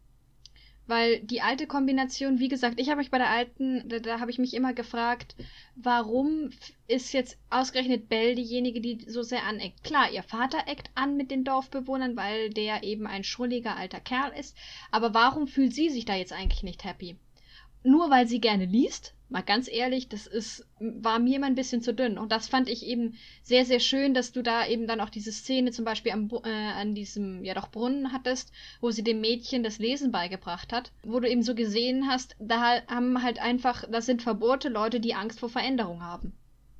Weil die alte Kombination, wie gesagt, ich habe mich bei der alten, da, da habe ich mich immer gefragt, warum ist jetzt ausgerechnet Belle diejenige, die so sehr aneckt? Klar, ihr Vater eckt an mit den Dorfbewohnern, weil der eben ein schrulliger alter Kerl ist. Aber warum fühlt sie sich da jetzt eigentlich nicht happy? Nur weil sie gerne liest? Mal ganz ehrlich, das ist, war mir immer ein bisschen zu dünn. Und das fand ich eben sehr, sehr schön, dass du da eben dann auch diese Szene zum Beispiel am, äh, an diesem, ja doch, Brunnen hattest, wo sie dem Mädchen das Lesen beigebracht hat. Wo du eben so gesehen hast, da haben halt einfach, das sind verbohrte Leute, die Angst vor Veränderung haben.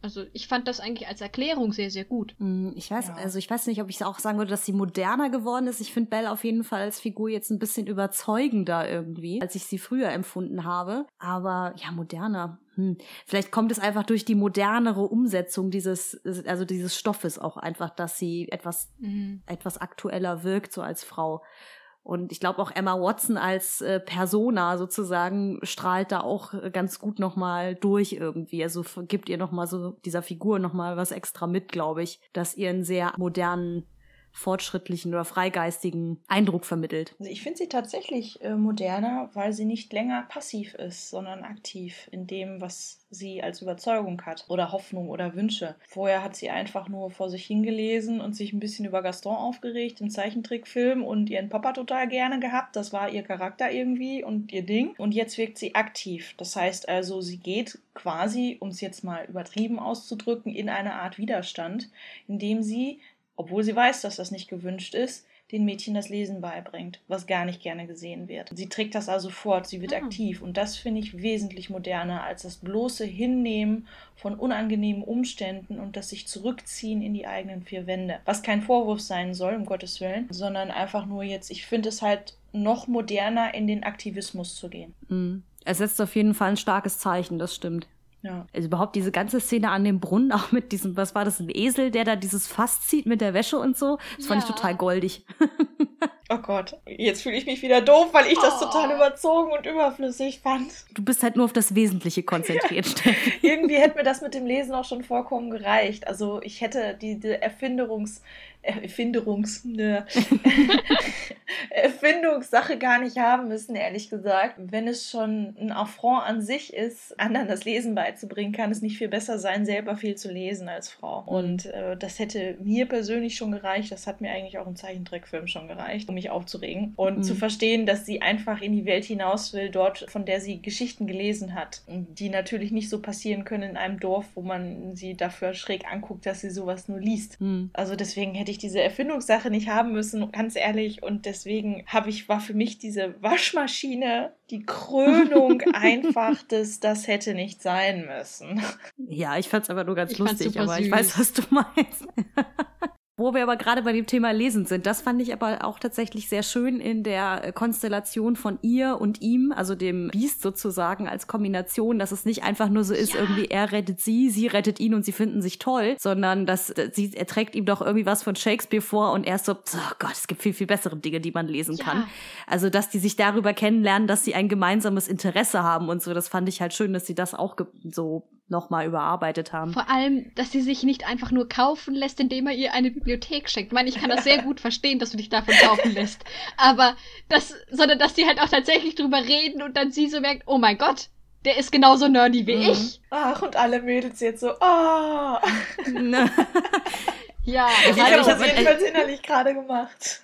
Also ich fand das eigentlich als Erklärung sehr, sehr gut. Hm, ich weiß, ja. also ich weiß nicht, ob ich auch sagen würde, dass sie moderner geworden ist. Ich finde Belle auf jeden Fall als Figur jetzt ein bisschen überzeugender irgendwie, als ich sie früher empfunden habe. Aber ja, moderner. Hm. Vielleicht kommt es einfach durch die modernere Umsetzung dieses, also dieses Stoffes auch einfach, dass sie etwas, mhm. etwas aktueller wirkt, so als Frau. Und ich glaube auch Emma Watson als äh, Persona sozusagen strahlt da auch ganz gut nochmal durch irgendwie. Also gibt ihr nochmal so dieser Figur nochmal was extra mit, glaube ich, dass ihr einen sehr modernen fortschrittlichen oder freigeistigen Eindruck vermittelt. Also ich finde sie tatsächlich äh, moderner, weil sie nicht länger passiv ist, sondern aktiv in dem, was sie als Überzeugung hat oder Hoffnung oder Wünsche. Vorher hat sie einfach nur vor sich hingelesen und sich ein bisschen über Gaston aufgeregt im Zeichentrickfilm und ihren Papa total gerne gehabt. Das war ihr Charakter irgendwie und ihr Ding. Und jetzt wirkt sie aktiv. Das heißt also, sie geht quasi, um es jetzt mal übertrieben auszudrücken, in eine Art Widerstand, indem sie obwohl sie weiß, dass das nicht gewünscht ist, den Mädchen das Lesen beibringt, was gar nicht gerne gesehen wird. Sie trägt das also fort, sie wird ah. aktiv und das finde ich wesentlich moderner als das bloße Hinnehmen von unangenehmen Umständen und das sich zurückziehen in die eigenen vier Wände. Was kein Vorwurf sein soll, um Gottes Willen, sondern einfach nur jetzt, ich finde es halt noch moderner, in den Aktivismus zu gehen. Mhm. Es setzt auf jeden Fall ein starkes Zeichen, das stimmt. Ja. Also überhaupt diese ganze Szene an dem Brunnen, auch mit diesem, was war das, ein Esel, der da dieses Fass zieht mit der Wäsche und so. Das ja. fand ich total goldig. Oh Gott, jetzt fühle ich mich wieder doof, weil ich das oh. total überzogen und überflüssig fand. Du bist halt nur auf das Wesentliche konzentriert. Ja. Irgendwie hätte mir das mit dem Lesen auch schon vollkommen gereicht. Also ich hätte die, die Erfinderungs, Erfinderungs, ne, Erfindungssache gar nicht haben müssen, ehrlich gesagt. Wenn es schon ein Affront an sich ist, anderen das Lesen beizubringen, kann es nicht viel besser sein, selber viel zu lesen als Frau. Und äh, das hätte mir persönlich schon gereicht. Das hat mir eigentlich auch im Zeichentrickfilm schon gereicht, um mich aufzuregen und mhm. zu verstehen, dass sie einfach in die Welt hinaus will, dort, von der sie Geschichten gelesen hat, die natürlich nicht so passieren können in einem Dorf, wo man sie dafür schräg anguckt, dass sie sowas nur liest. Mhm. Also deswegen hätte ich diese Erfindungssache nicht haben müssen, ganz ehrlich. Und deswegen habe ich, war für mich diese Waschmaschine die Krönung einfach des, das hätte nicht sein müssen. Ja, ich fand es aber nur ganz ich lustig, aber süß. ich weiß, was du meinst. Wo wir aber gerade bei dem Thema Lesen sind, das fand ich aber auch tatsächlich sehr schön in der Konstellation von ihr und ihm, also dem Biest sozusagen als Kombination, dass es nicht einfach nur so ist, ja. irgendwie er rettet sie, sie rettet ihn und sie finden sich toll, sondern dass sie, er trägt ihm doch irgendwie was von Shakespeare vor und er ist so, oh Gott, es gibt viel, viel bessere Dinge, die man lesen ja. kann. Also, dass die sich darüber kennenlernen, dass sie ein gemeinsames Interesse haben und so, das fand ich halt schön, dass sie das auch so nochmal überarbeitet haben. Vor allem, dass sie sich nicht einfach nur kaufen lässt, indem er ihr eine Bibliothek schenkt. Ich meine, ich kann das sehr gut verstehen, dass du dich davon kaufen lässt. Aber das, sondern dass die halt auch tatsächlich drüber reden und dann sie so merkt, oh mein Gott, der ist genauso nerdy wie mhm. ich. Ach, und alle Mädels jetzt so, oh. ja, ich habe das jedenfalls innerlich gerade gemacht.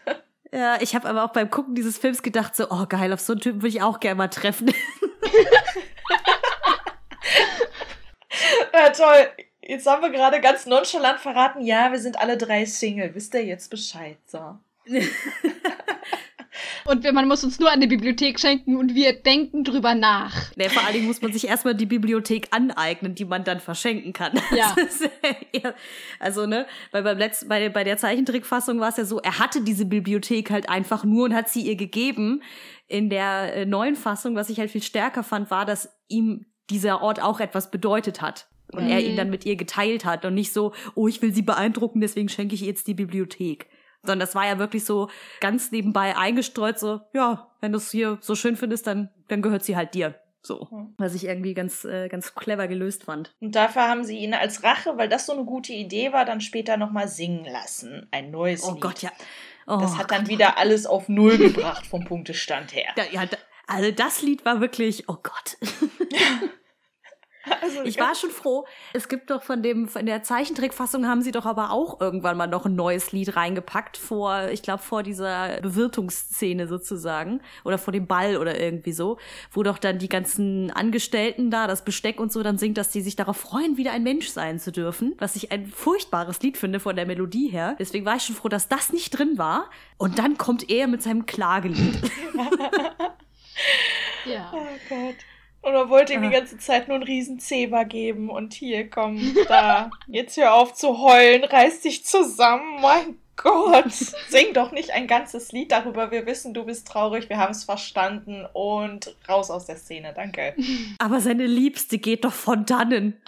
Ja, ich habe aber auch beim Gucken dieses Films gedacht, so, oh geil, auf so einen Typen würde ich auch gerne mal treffen. Ja, toll. Jetzt haben wir gerade ganz nonchalant verraten, ja, wir sind alle drei Single. Wisst ihr jetzt Bescheid? So. und man muss uns nur eine Bibliothek schenken und wir denken drüber nach. Nee, vor allen Dingen muss man sich erstmal die Bibliothek aneignen, die man dann verschenken kann. Ja. also, ne, weil beim letzten, bei, bei der Zeichentrickfassung war es ja so, er hatte diese Bibliothek halt einfach nur und hat sie ihr gegeben. In der äh, neuen Fassung, was ich halt viel stärker fand, war, dass ihm dieser Ort auch etwas bedeutet hat. Und mhm. er ihn dann mit ihr geteilt hat und nicht so, oh, ich will sie beeindrucken, deswegen schenke ich ihr jetzt die Bibliothek. Sondern das war ja wirklich so ganz nebenbei eingestreut, so, ja, wenn du es hier so schön findest, dann, dann gehört sie halt dir. So. Mhm. Was ich irgendwie ganz, äh, ganz clever gelöst fand. Und dafür haben sie ihn als Rache, weil das so eine gute Idee war, dann später nochmal singen lassen. Ein neues oh Lied. Gott, ja. Oh das hat dann wieder alles auf Null gebracht vom Punktestand her. Da, ja, da, Also das Lied war wirklich, oh Gott. Also, ich war schon froh. Es gibt doch von dem, von der Zeichentrickfassung haben sie doch aber auch irgendwann mal noch ein neues Lied reingepackt vor, ich glaube, vor dieser Bewirtungsszene sozusagen. Oder vor dem Ball oder irgendwie so. Wo doch dann die ganzen Angestellten da, das Besteck und so dann singt, dass die sich darauf freuen, wieder ein Mensch sein zu dürfen. Was ich ein furchtbares Lied finde von der Melodie her. Deswegen war ich schon froh, dass das nicht drin war. Und dann kommt er mit seinem Klagelied. ja. Oh Gott. Oder wollte ihm die ganze Zeit nur einen riesen Zebra geben und hier, komm, da, jetzt hör auf zu heulen, reiß dich zusammen, mein Gott. Sing doch nicht ein ganzes Lied darüber, wir wissen, du bist traurig, wir haben es verstanden und raus aus der Szene, danke. Aber seine Liebste geht doch von dannen.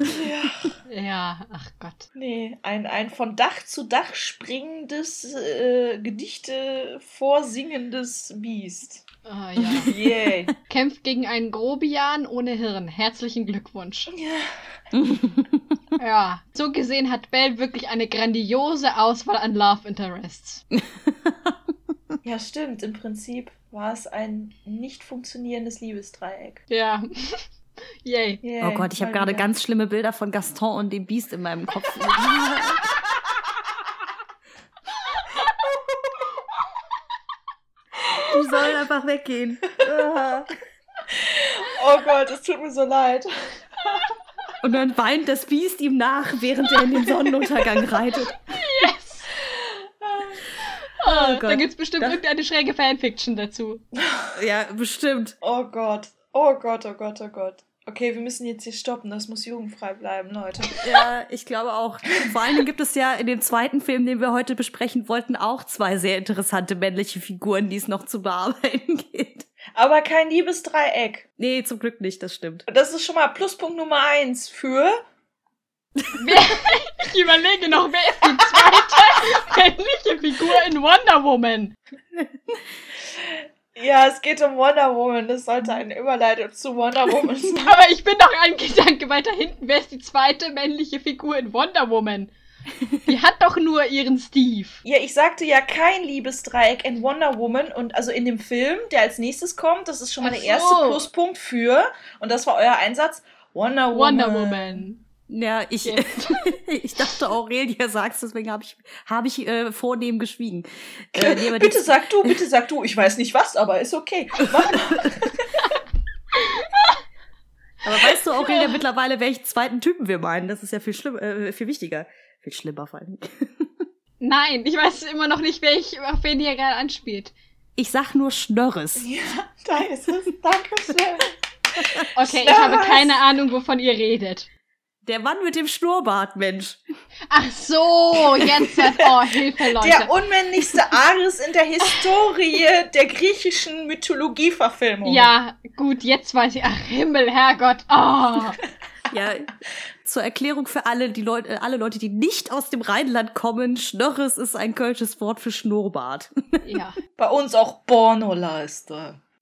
Ja, ja ach Gott. Nee, ein, ein von Dach zu Dach springendes, äh, Gedichte vorsingendes Biest. Ah, ja. Yeah. Kämpft gegen einen Grobian ohne Hirn. Herzlichen Glückwunsch. Ja. ja. So gesehen hat Belle wirklich eine grandiose Auswahl an Love Interests. ja, stimmt. Im Prinzip war es ein nicht funktionierendes Liebesdreieck. Ja. Yay. Yeah, oh Gott, ich habe gerade ganz schlimme Bilder von Gaston und dem Biest in meinem Kopf. Die sollen einfach weggehen. oh Gott, es tut mir so leid. Und dann weint das Biest ihm nach, während er in den Sonnenuntergang reitet. Yes! Oh, oh Gott. Da gibt es bestimmt das... irgendeine schräge Fanfiction dazu. Ja, bestimmt. Oh Gott. Oh Gott, oh Gott, oh Gott. Okay, wir müssen jetzt hier stoppen. Das muss jugendfrei bleiben, Leute. Ja, ich glaube auch. Vor allen Dingen gibt es ja in dem zweiten Film, den wir heute besprechen wollten, auch zwei sehr interessante männliche Figuren, die es noch zu bearbeiten geht. Aber kein Liebesdreieck. Nee, zum Glück nicht, das stimmt. Das ist schon mal Pluspunkt Nummer eins für. ich überlege noch, wer ist die zweite männliche Figur in Wonder Woman? Ja, es geht um Wonder Woman. Das sollte eine Überleitung zu Wonder Woman sein. Aber ich bin doch ein Gedanke weiter hinten. Wer ist die zweite männliche Figur in Wonder Woman? Die hat doch nur ihren Steve. Ja, ich sagte ja kein Liebesdreieck in Wonder Woman und also in dem Film, der als nächstes kommt, das ist schon mal der erste Pluspunkt für und das war euer Einsatz Wonder Woman. Wonder Woman. Ja, ich, ich dachte Aurelia sagst, deswegen habe ich, hab ich äh, vornehm geschwiegen. Äh, nee, bitte sag du, bitte sag du. Ich weiß nicht was, aber ist okay. aber weißt du, Aurelia, mittlerweile, welchen zweiten Typen wir meinen? Das ist ja viel schlimmer, äh, viel wichtiger. Viel schlimmer vor allem. Nein, ich weiß immer noch nicht, wer ich, auf wen ihr gerade anspielt. Ich sag nur Schnörres. Ja, da ist es. Danke schön. Okay, Schnörres. ich habe keine Ahnung, wovon ihr redet. Der Mann mit dem Schnurrbart, Mensch. Ach so, jetzt, oh, Hilfe, Leute. Der unmännlichste Ares in der Historie der griechischen Mythologieverfilmung. Ja, gut, jetzt weiß ich. Ach, Himmel, Herrgott. Oh. Ja, zur Erklärung für alle, die Leute, alle Leute, die nicht aus dem Rheinland kommen, Schnörres ist ein kölsches Wort für Schnurrbart. Ja. Bei uns auch Pornoleister. Äh,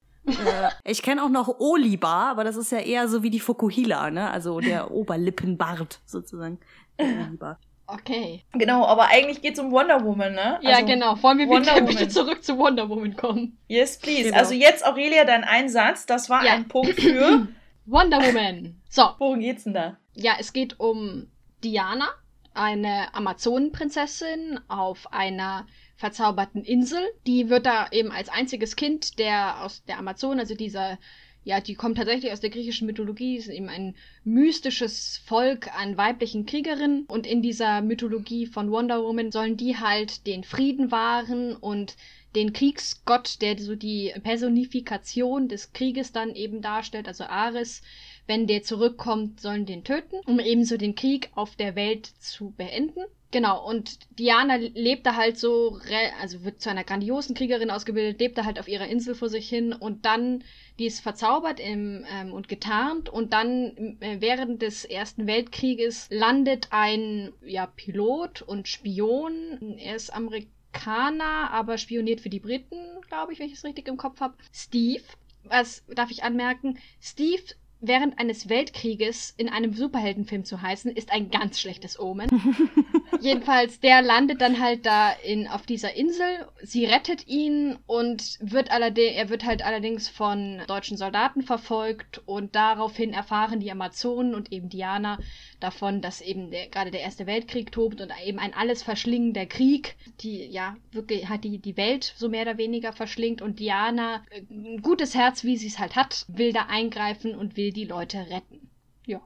ich kenne auch noch Olibar, aber das ist ja eher so wie die Fukuhila, ne? Also der Oberlippenbart sozusagen. Olibar. Okay. Genau, aber eigentlich geht es um Wonder Woman, ne? Ja, also, genau. Wollen wir Wonder bitte zurück zu Wonder Woman kommen? Yes, please. Genau. Also jetzt, Aurelia, dein Einsatz. Das war ja. ein Punkt für Wonder Woman. So. Worum geht's denn da? Ja, es geht um Diana, eine Amazonenprinzessin auf einer verzauberten Insel. Die wird da eben als einziges Kind der aus der Amazon, also dieser, ja, die kommt tatsächlich aus der griechischen Mythologie, ist eben ein mystisches Volk an weiblichen Kriegerinnen. Und in dieser Mythologie von Wonder Woman sollen die halt den Frieden wahren und den Kriegsgott, der so die Personifikation des Krieges dann eben darstellt, also Ares, wenn der zurückkommt, sollen den töten, um ebenso den Krieg auf der Welt zu beenden. Genau, und Diana lebt da halt so, also wird zu einer grandiosen Kriegerin ausgebildet, lebt da halt auf ihrer Insel vor sich hin und dann, die ist verzaubert im, ähm, und getarnt und dann äh, während des Ersten Weltkrieges landet ein ja, Pilot und Spion, er ist Amerikaner, aber spioniert für die Briten, glaube ich, wenn ich es richtig im Kopf habe. Steve, was darf ich anmerken? Steve während eines Weltkrieges in einem Superheldenfilm zu heißen, ist ein ganz schlechtes Omen. Jedenfalls, der landet dann halt da in, auf dieser Insel. Sie rettet ihn und wird allerdings, er wird halt allerdings von deutschen Soldaten verfolgt und daraufhin erfahren die Amazonen und eben Diana davon, dass eben der, gerade der Erste Weltkrieg tobt und eben ein alles verschlingender Krieg, die ja wirklich halt die, die Welt so mehr oder weniger verschlingt und Diana, äh, ein gutes Herz, wie sie es halt hat, will da eingreifen und will die Leute retten. Ja,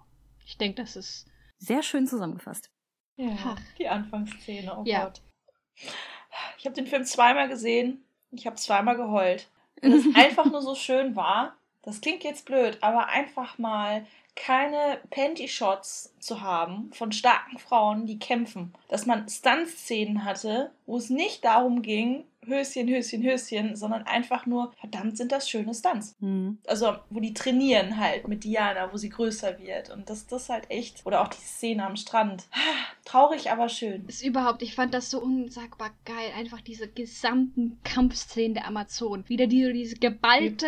ich denke, das ist sehr schön zusammengefasst. Ja, die Anfangsszene, oh Ja. Gott. Ich habe den Film zweimal gesehen. Ich habe zweimal geheult. Weil es einfach nur so schön war. Das klingt jetzt blöd, aber einfach mal keine Panty-Shots zu haben von starken Frauen, die kämpfen. Dass man Stunt-Szenen hatte, wo es nicht darum ging, Höschen, Höschen, Höschen, sondern einfach nur, verdammt, sind das schöne Stunts. Mhm. Also, wo die trainieren halt mit Diana, wo sie größer wird. Und das das halt echt. Oder auch die Szene am Strand. Traurig, aber schön. ist überhaupt, ich fand das so unsagbar geil. Einfach diese gesamten Kampfszenen der Amazonen. Wieder die, diese geballte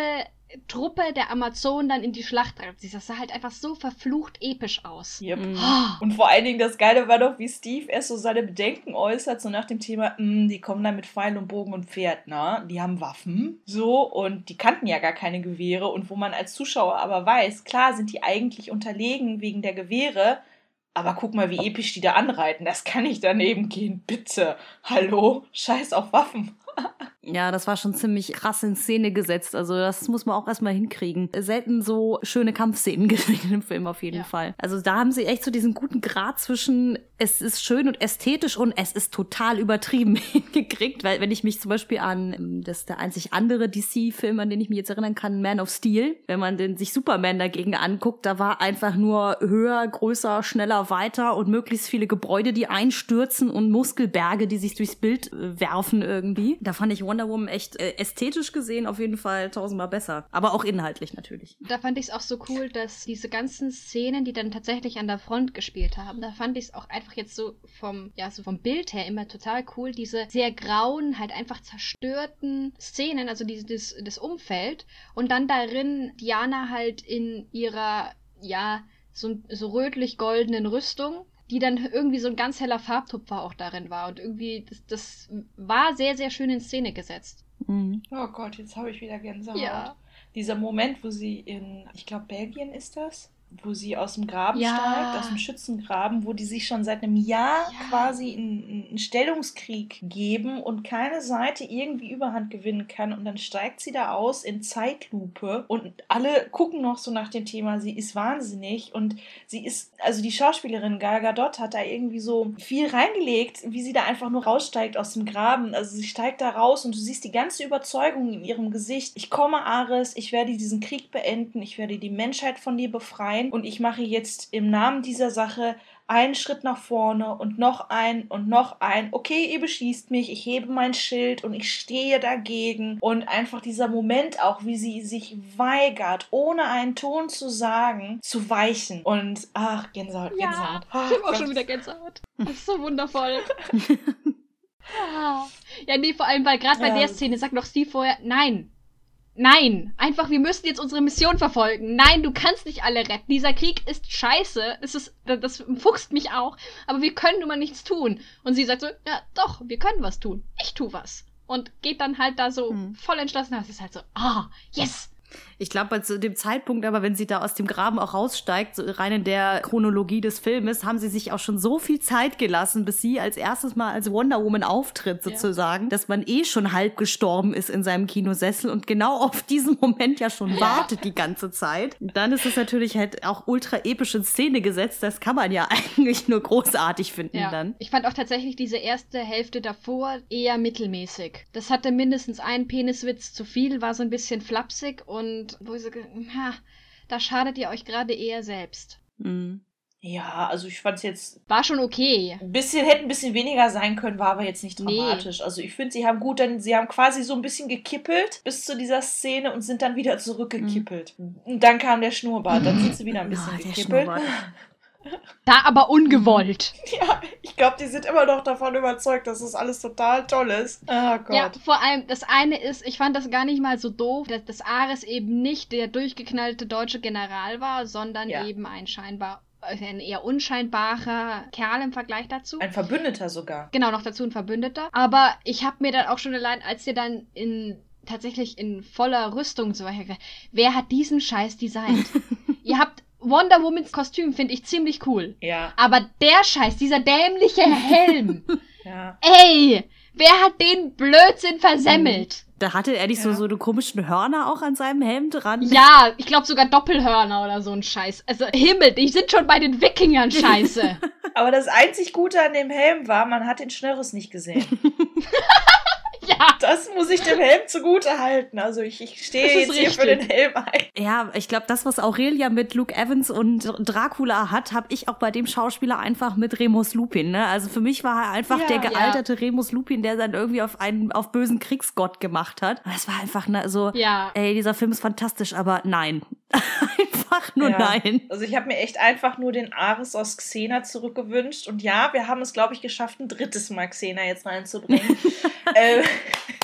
Truppe der Amazonen dann in die Schlacht treibt. Das sah halt einfach so verflucht episch aus. Yep. Mhm. Oh, Und vor allen Dingen das Geile war doch, wie Steve erst so seine Bedenken äußert, so nach dem Thema, "Mm, die kommen da mit Pfeil und Bogen und Pferd, ne? Die haben Waffen. So, und die kannten ja gar keine Gewehre. Und wo man als Zuschauer aber weiß, klar sind die eigentlich unterlegen wegen der Gewehre, aber guck mal, wie episch die da anreiten. Das kann nicht daneben gehen, bitte. Hallo? Scheiß auf Waffen. Ja, das war schon ziemlich krass in Szene gesetzt. Also das muss man auch erstmal hinkriegen. Selten so schöne Kampfszenen gesehen im Film auf jeden Ja. Fall. Also da haben sie echt so diesen guten Grad zwischen es ist schön und ästhetisch und es ist total übertrieben hingekriegt. Weil wenn ich mich zum Beispiel an, ähm, das ist der einzig andere DC-Film, an den ich mich jetzt erinnern kann, Man of Steel, wenn man den sich Superman dagegen anguckt, da war einfach nur höher, größer, schneller, weiter und möglichst viele Gebäude, die einstürzen und Muskelberge, die sich durchs Bild äh, werfen irgendwie. Da fand ich Wonder Woman echt äh, ästhetisch gesehen auf jeden Fall tausendmal besser. Aber auch inhaltlich natürlich. Da fand ich es auch so cool, dass diese ganzen Szenen, die dann tatsächlich an der Front gespielt haben, da fand ich es auch einfach jetzt so vom, ja, so vom Bild her immer total cool, diese sehr grauen, halt einfach zerstörten Szenen, also diese, das, das Umfeld und dann darin Diana halt in ihrer, ja, so, so rötlich-goldenen Rüstung die dann irgendwie so ein ganz heller Farbtupfer auch darin war. Und irgendwie, das, das war sehr, sehr schön in Szene gesetzt. Mhm. Oh Gott, jetzt habe ich wieder Gänsehaut. Ja. Dieser Moment, wo sie in, ich glaube, Belgien ist das, wo sie aus dem Graben Ja. steigt, aus dem Schützengraben, wo die sich schon seit einem Jahr Ja. quasi in, in Stellungskrieg geben und keine Seite irgendwie Überhand gewinnen kann. Und dann steigt sie da aus in Zeitlupe und alle gucken noch so nach dem Thema, sie ist wahnsinnig und sie ist, also die Schauspielerin Gal Gadot hat da irgendwie so viel reingelegt, wie sie da einfach nur raussteigt aus dem Graben. Also sie steigt da raus und du siehst die ganze Überzeugung in ihrem Gesicht. Ich komme, Ares, ich werde diesen Krieg beenden, ich werde die Menschheit von dir befreien und ich mache jetzt im Namen dieser Sache einen Schritt nach vorne und noch ein und noch ein. Okay, ihr beschießt mich, ich hebe mein Schild und ich stehe dagegen. Und einfach dieser Moment auch, wie sie sich weigert, ohne einen Ton zu sagen, zu weichen. Und ach, Gänsehaut, Ja, Gänsehaut. Ich Ach, habe auch schon wieder Gänsehaut. Das ist so wundervoll. Ah. ja, nee, vor allem, weil gerade bei Ja. der Szene sagt noch Steve vorher, nein. Nein, einfach, wir müssen jetzt unsere Mission verfolgen. Nein, du kannst nicht alle retten. Dieser Krieg ist scheiße. Es ist, das fuchst mich auch. Aber wir können nun mal nichts tun. Und sie sagt so, ja, doch, wir können was tun. Ich tu was. Und geht dann halt da so Hm. voll entschlossen. Das ist halt so, ah, yes. Ich glaube, zu dem Zeitpunkt, aber wenn sie da aus dem Graben auch raussteigt, so rein in der Chronologie des Filmes, haben sie sich auch schon so viel Zeit gelassen, bis sie als erstes Mal als Wonder Woman auftritt, Ja. sozusagen, dass man eh schon halb gestorben ist in seinem Kinosessel und genau auf diesen Moment ja schon Ja. wartet die ganze Zeit. Dann ist es natürlich halt auch ultra episch in Szene gesetzt. Das kann man ja eigentlich nur großartig finden Ja. dann. Ich fand auch tatsächlich diese erste Hälfte davor eher mittelmäßig. Das hatte mindestens einen Peniswitz zu viel, war so ein bisschen flapsig und wo ge- ha, da schadet ihr euch gerade eher selbst. Mhm. Ja, also ich fand es jetzt War schon okay. ein bisschen, hätte ein bisschen weniger sein können, war aber jetzt nicht Nee. dramatisch. Also ich finde, sie haben gut, dann, sie haben quasi so ein bisschen gekippelt bis zu dieser Szene und sind dann wieder zurückgekippelt. Und dann kam der Schnurrbart, dann sind sie wieder ein bisschen Ah, der gekippelt. Da aber ungewollt. Ja, ich glaube, die sind immer noch davon überzeugt, dass das alles total toll ist. Oh Gott. Ja, vor allem, das eine ist, ich fand das gar nicht mal so doof, dass, dass Ares eben nicht der durchgeknallte deutsche General war, sondern Ja. eben ein scheinbar ein eher unscheinbarer Kerl im Vergleich dazu. Ein Verbündeter sogar. Genau, noch dazu ein Verbündeter. Aber ich habe mir dann auch schon allein, als der dann in tatsächlich in voller Rüstung so wer hat diesen Scheiß designt? Ihr habt Wonder Womans Kostüm finde ich ziemlich cool. Ja. Aber der Scheiß, dieser dämliche Helm. Ja. ey, wer hat den Blödsinn versemmelt? Da hatte er nicht so, Ja. so eine komischen Hörner auch an seinem Helm dran. Ja, ich glaube sogar Doppelhörner oder so ein Scheiß. Also Himmel, die sind schon bei den Wikingern scheiße. Aber das einzig Gute an dem Helm war, man hat den Schnörres nicht gesehen. ja. Das muss ich dem Helm zugute halten. Also ich, ich stehe jetzt hier für richtig. den Helm ein. Ja, ich glaube, das, was Aurelia mit Luke Evans und Dracula hat, habe ich auch bei dem Schauspieler einfach mit Remus Lupin. Ne? Also für mich war er einfach Ja. der gealterte Remus Lupin, der dann irgendwie auf einen auf bösen Kriegsgott gemacht hat. Das war einfach ne, so, Ja. ey, dieser Film ist fantastisch, aber nein. einfach nur Ja. nein. Also ich habe mir echt einfach nur den Ares aus Xena zurückgewünscht. Und ja, wir haben es, glaube ich, geschafft, ein drittes Mal Xena jetzt reinzubringen. äh,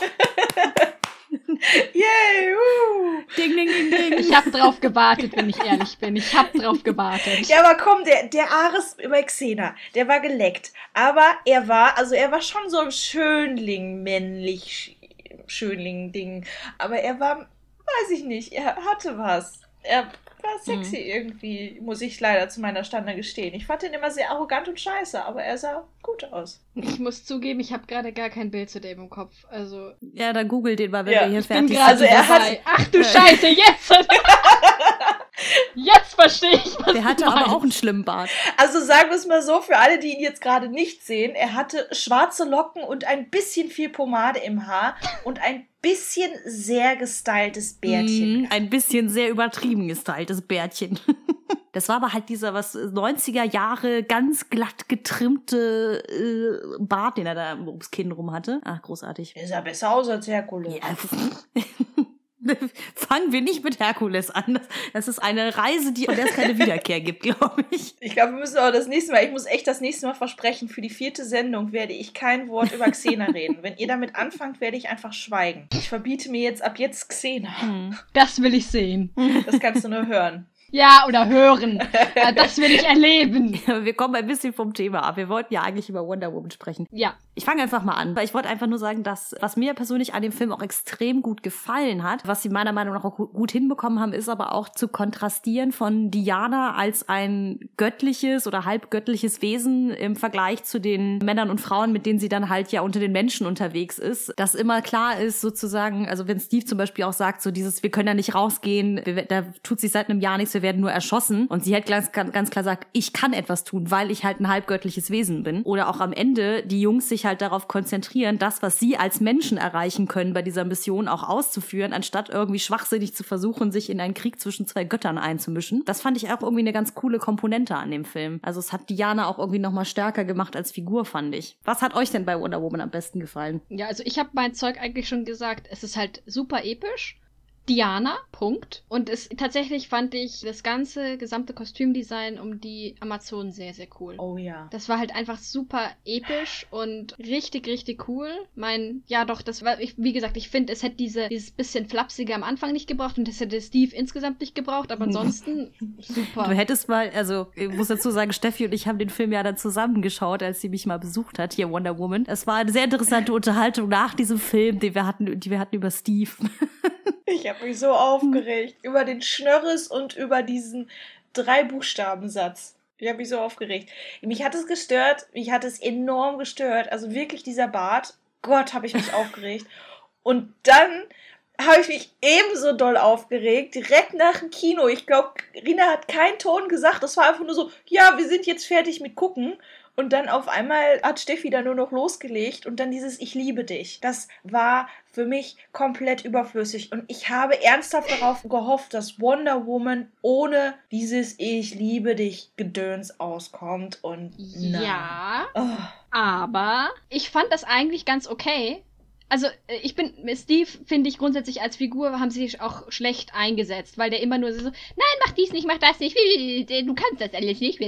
Yay! Uh. Ding, ding, ding, ding. Ich habe drauf gewartet, wenn ich ehrlich bin. Ich habe drauf gewartet. Ja, aber komm, der, der Ares über Xena, der war geleckt. Aber er war, also er war schon so ein Schönling, männlich Schönling-Ding. Aber er war, weiß ich nicht, er hatte was. Er war sexy irgendwie, muss ich leider zu meiner Stande gestehen. Ich fand ihn immer sehr arrogant und scheiße, aber er sah gut aus. Ich muss zugeben, ich habe gerade gar kein Bild zu dem im Kopf. Also, Ja, dann google den mal, wenn Ja, wir hier ich fertig gerade Also er hat- dabei. Ach du Scheiße, jetzt! jetzt verstehe ich, was Der hatte du aber auch einen schlimmen Bart. Also sagen wir es mal so, für alle, die ihn jetzt gerade nicht sehen, er hatte schwarze Locken und ein bisschen viel Pomade im Haar und ein bisschen sehr gestyltes Bärtchen. Mhm, ein bisschen sehr übertrieben gestyltes Bärtchen. Das war aber halt dieser was 90er Jahre ganz glatt getrimmte äh, Bart, den er da ums Kinn rum hatte. Ach, großartig. Der sah besser aus als Herkules. Ja. Fangen wir nicht mit Herkules an. Das- ist eine Reise, die der es keine Wiederkehr gibt, glaube ich. Ich glaube, wir müssen aber das nächste Mal, ich muss echt das nächste Mal versprechen, für die vierte Sendung werde ich kein Wort über Xena reden. Wenn ihr damit anfangt, werde ich einfach schweigen. Ich verbiete mir jetzt ab jetzt Xena. Das will ich sehen. Das kannst du nur hören. Ja, oder hören. Das will ich erleben. Wir kommen ein bisschen vom Thema ab. Wir wollten ja eigentlich über Wonder Woman sprechen. Ja. Ich fange einfach mal an, weil ich wollte einfach nur sagen, dass was mir persönlich an dem Film auch extrem gut gefallen hat, was sie meiner Meinung nach auch gu- gut hinbekommen haben, ist aber auch zu kontrastieren von Diana als ein göttliches oder halbgöttliches Wesen im Vergleich zu den Männern und Frauen, mit denen sie dann halt ja unter den Menschen unterwegs ist. Dass immer klar ist sozusagen, also wenn Steve zum Beispiel auch sagt, so dieses, wir können da nicht rausgehen, wir, da tut sich seit einem Jahr nichts, wir werden nur erschossen. Und sie halt ganz, ganz klar sagt, ich kann etwas tun, weil ich halt ein halbgöttliches Wesen bin. Oder auch am Ende die Jungs sich halt darauf konzentrieren, das, was sie als Menschen erreichen können, bei dieser Mission auch auszuführen, anstatt irgendwie schwachsinnig zu versuchen, sich in einen Krieg zwischen zwei Göttern einzumischen. Das fand ich auch irgendwie eine ganz coole Komponente an dem Film. Also es hat Diana auch irgendwie nochmal stärker gemacht als Figur, fand ich. Was hat euch denn bei Wonder Woman am besten gefallen? Ja, also ich habe mein Zeug eigentlich schon gesagt. Es ist halt super episch. Diana, Punkt. Und es tatsächlich fand ich das ganze gesamte Kostümdesign um die Amazonen sehr, sehr cool. Oh ja. Das war halt einfach super episch und richtig, richtig cool. Mein, ja doch, das war, ich, wie gesagt, ich finde, es hätte diese, dieses bisschen flapsige am Anfang nicht gebraucht und das hätte Steve insgesamt nicht gebraucht, aber ansonsten super. Du hättest mal, also ich muss dazu sagen, Steffi und ich haben den Film ja dann zusammengeschaut, als sie mich mal besucht hat, hier Wonder Woman. Es war eine sehr interessante Unterhaltung nach diesem Film, den wir hatten, die wir hatten über Steve. Ich habe mich so aufgeregt über den Schnörres und über diesen Drei-Buchstaben-Satz. Ich habe mich so aufgeregt. Mich hat es gestört, mich hat es enorm gestört. Also wirklich dieser Bart. Gott, habe ich mich aufgeregt. Und dann habe ich mich ebenso doll aufgeregt, direkt nach dem Kino. Ich glaube, Rina hat keinen Ton gesagt. Das war einfach nur so, ja, wir sind jetzt fertig mit gucken. Und dann auf einmal hat Steffi da nur noch losgelegt und dann dieses Ich liebe dich. Das war für mich komplett überflüssig. Und ich habe ernsthaft darauf gehofft, dass Wonder Woman ohne dieses Ich liebe dich Gedöns auskommt. Und nein. Ja, Oh. aber ich fand das eigentlich ganz okay. Also, äh, ich bin, Steve finde ich grundsätzlich als Figur haben sie sich auch schlecht eingesetzt, weil der immer nur so, nein, mach dies nicht, mach das nicht, du kannst das alles nicht.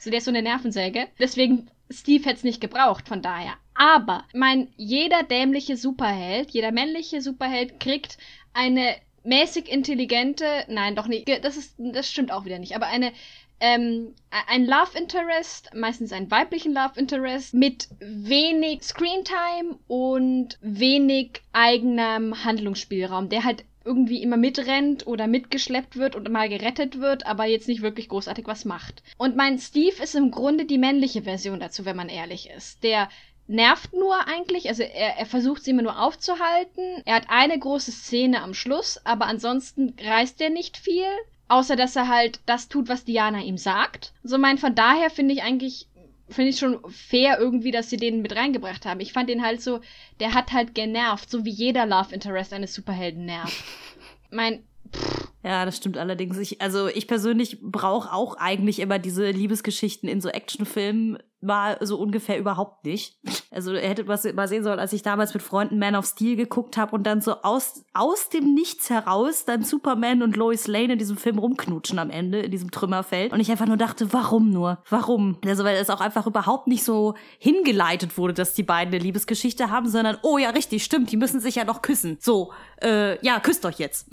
So, der ist so eine Nervensäge. Deswegen, Steve hätte es nicht gebraucht, von daher. Aber, mein, jeder dämliche Superheld, jeder männliche Superheld kriegt eine mäßig intelligente, nein, doch nicht, das ist, das stimmt auch wieder nicht, aber eine, ähm, ein Love Interest, meistens einen weiblichen Love Interest, mit wenig Screentime und wenig eigenem Handlungsspielraum, der halt irgendwie immer mitrennt oder mitgeschleppt wird und mal gerettet wird, aber jetzt nicht wirklich großartig was macht. Und mein Steve ist im Grunde die männliche Version dazu, wenn man ehrlich ist. Der nervt nur eigentlich, also er, er versucht sie immer nur aufzuhalten. Er hat eine große Szene am Schluss, aber ansonsten reißt er nicht viel. Außer dass er halt das tut, was Diana ihm sagt. So mein, von daher finde ich eigentlich, finde ich schon fair irgendwie, dass sie den mit reingebracht haben. Ich fand den halt so, der hat halt genervt, so wie jeder Love Interest eines Superhelden nervt. mein, pff, ja, das stimmt allerdings. Ich, also ich persönlich brauche auch eigentlich immer diese Liebesgeschichten in so Actionfilmen war so ungefähr überhaupt nicht. Also ihr hättet was mal sehen sollen, als ich damals mit Freunden Man of Steel geguckt habe und dann so aus, aus dem Nichts heraus dann Superman und Lois Lane in diesem Film rumknutschen am Ende, in diesem Trümmerfeld. Und ich einfach nur dachte, warum nur? Warum? Also weil es auch einfach überhaupt nicht so hingeleitet wurde, dass die beiden eine Liebesgeschichte haben, sondern, oh ja, richtig, stimmt, die müssen sich ja noch küssen. So, äh, ja, küsst euch jetzt.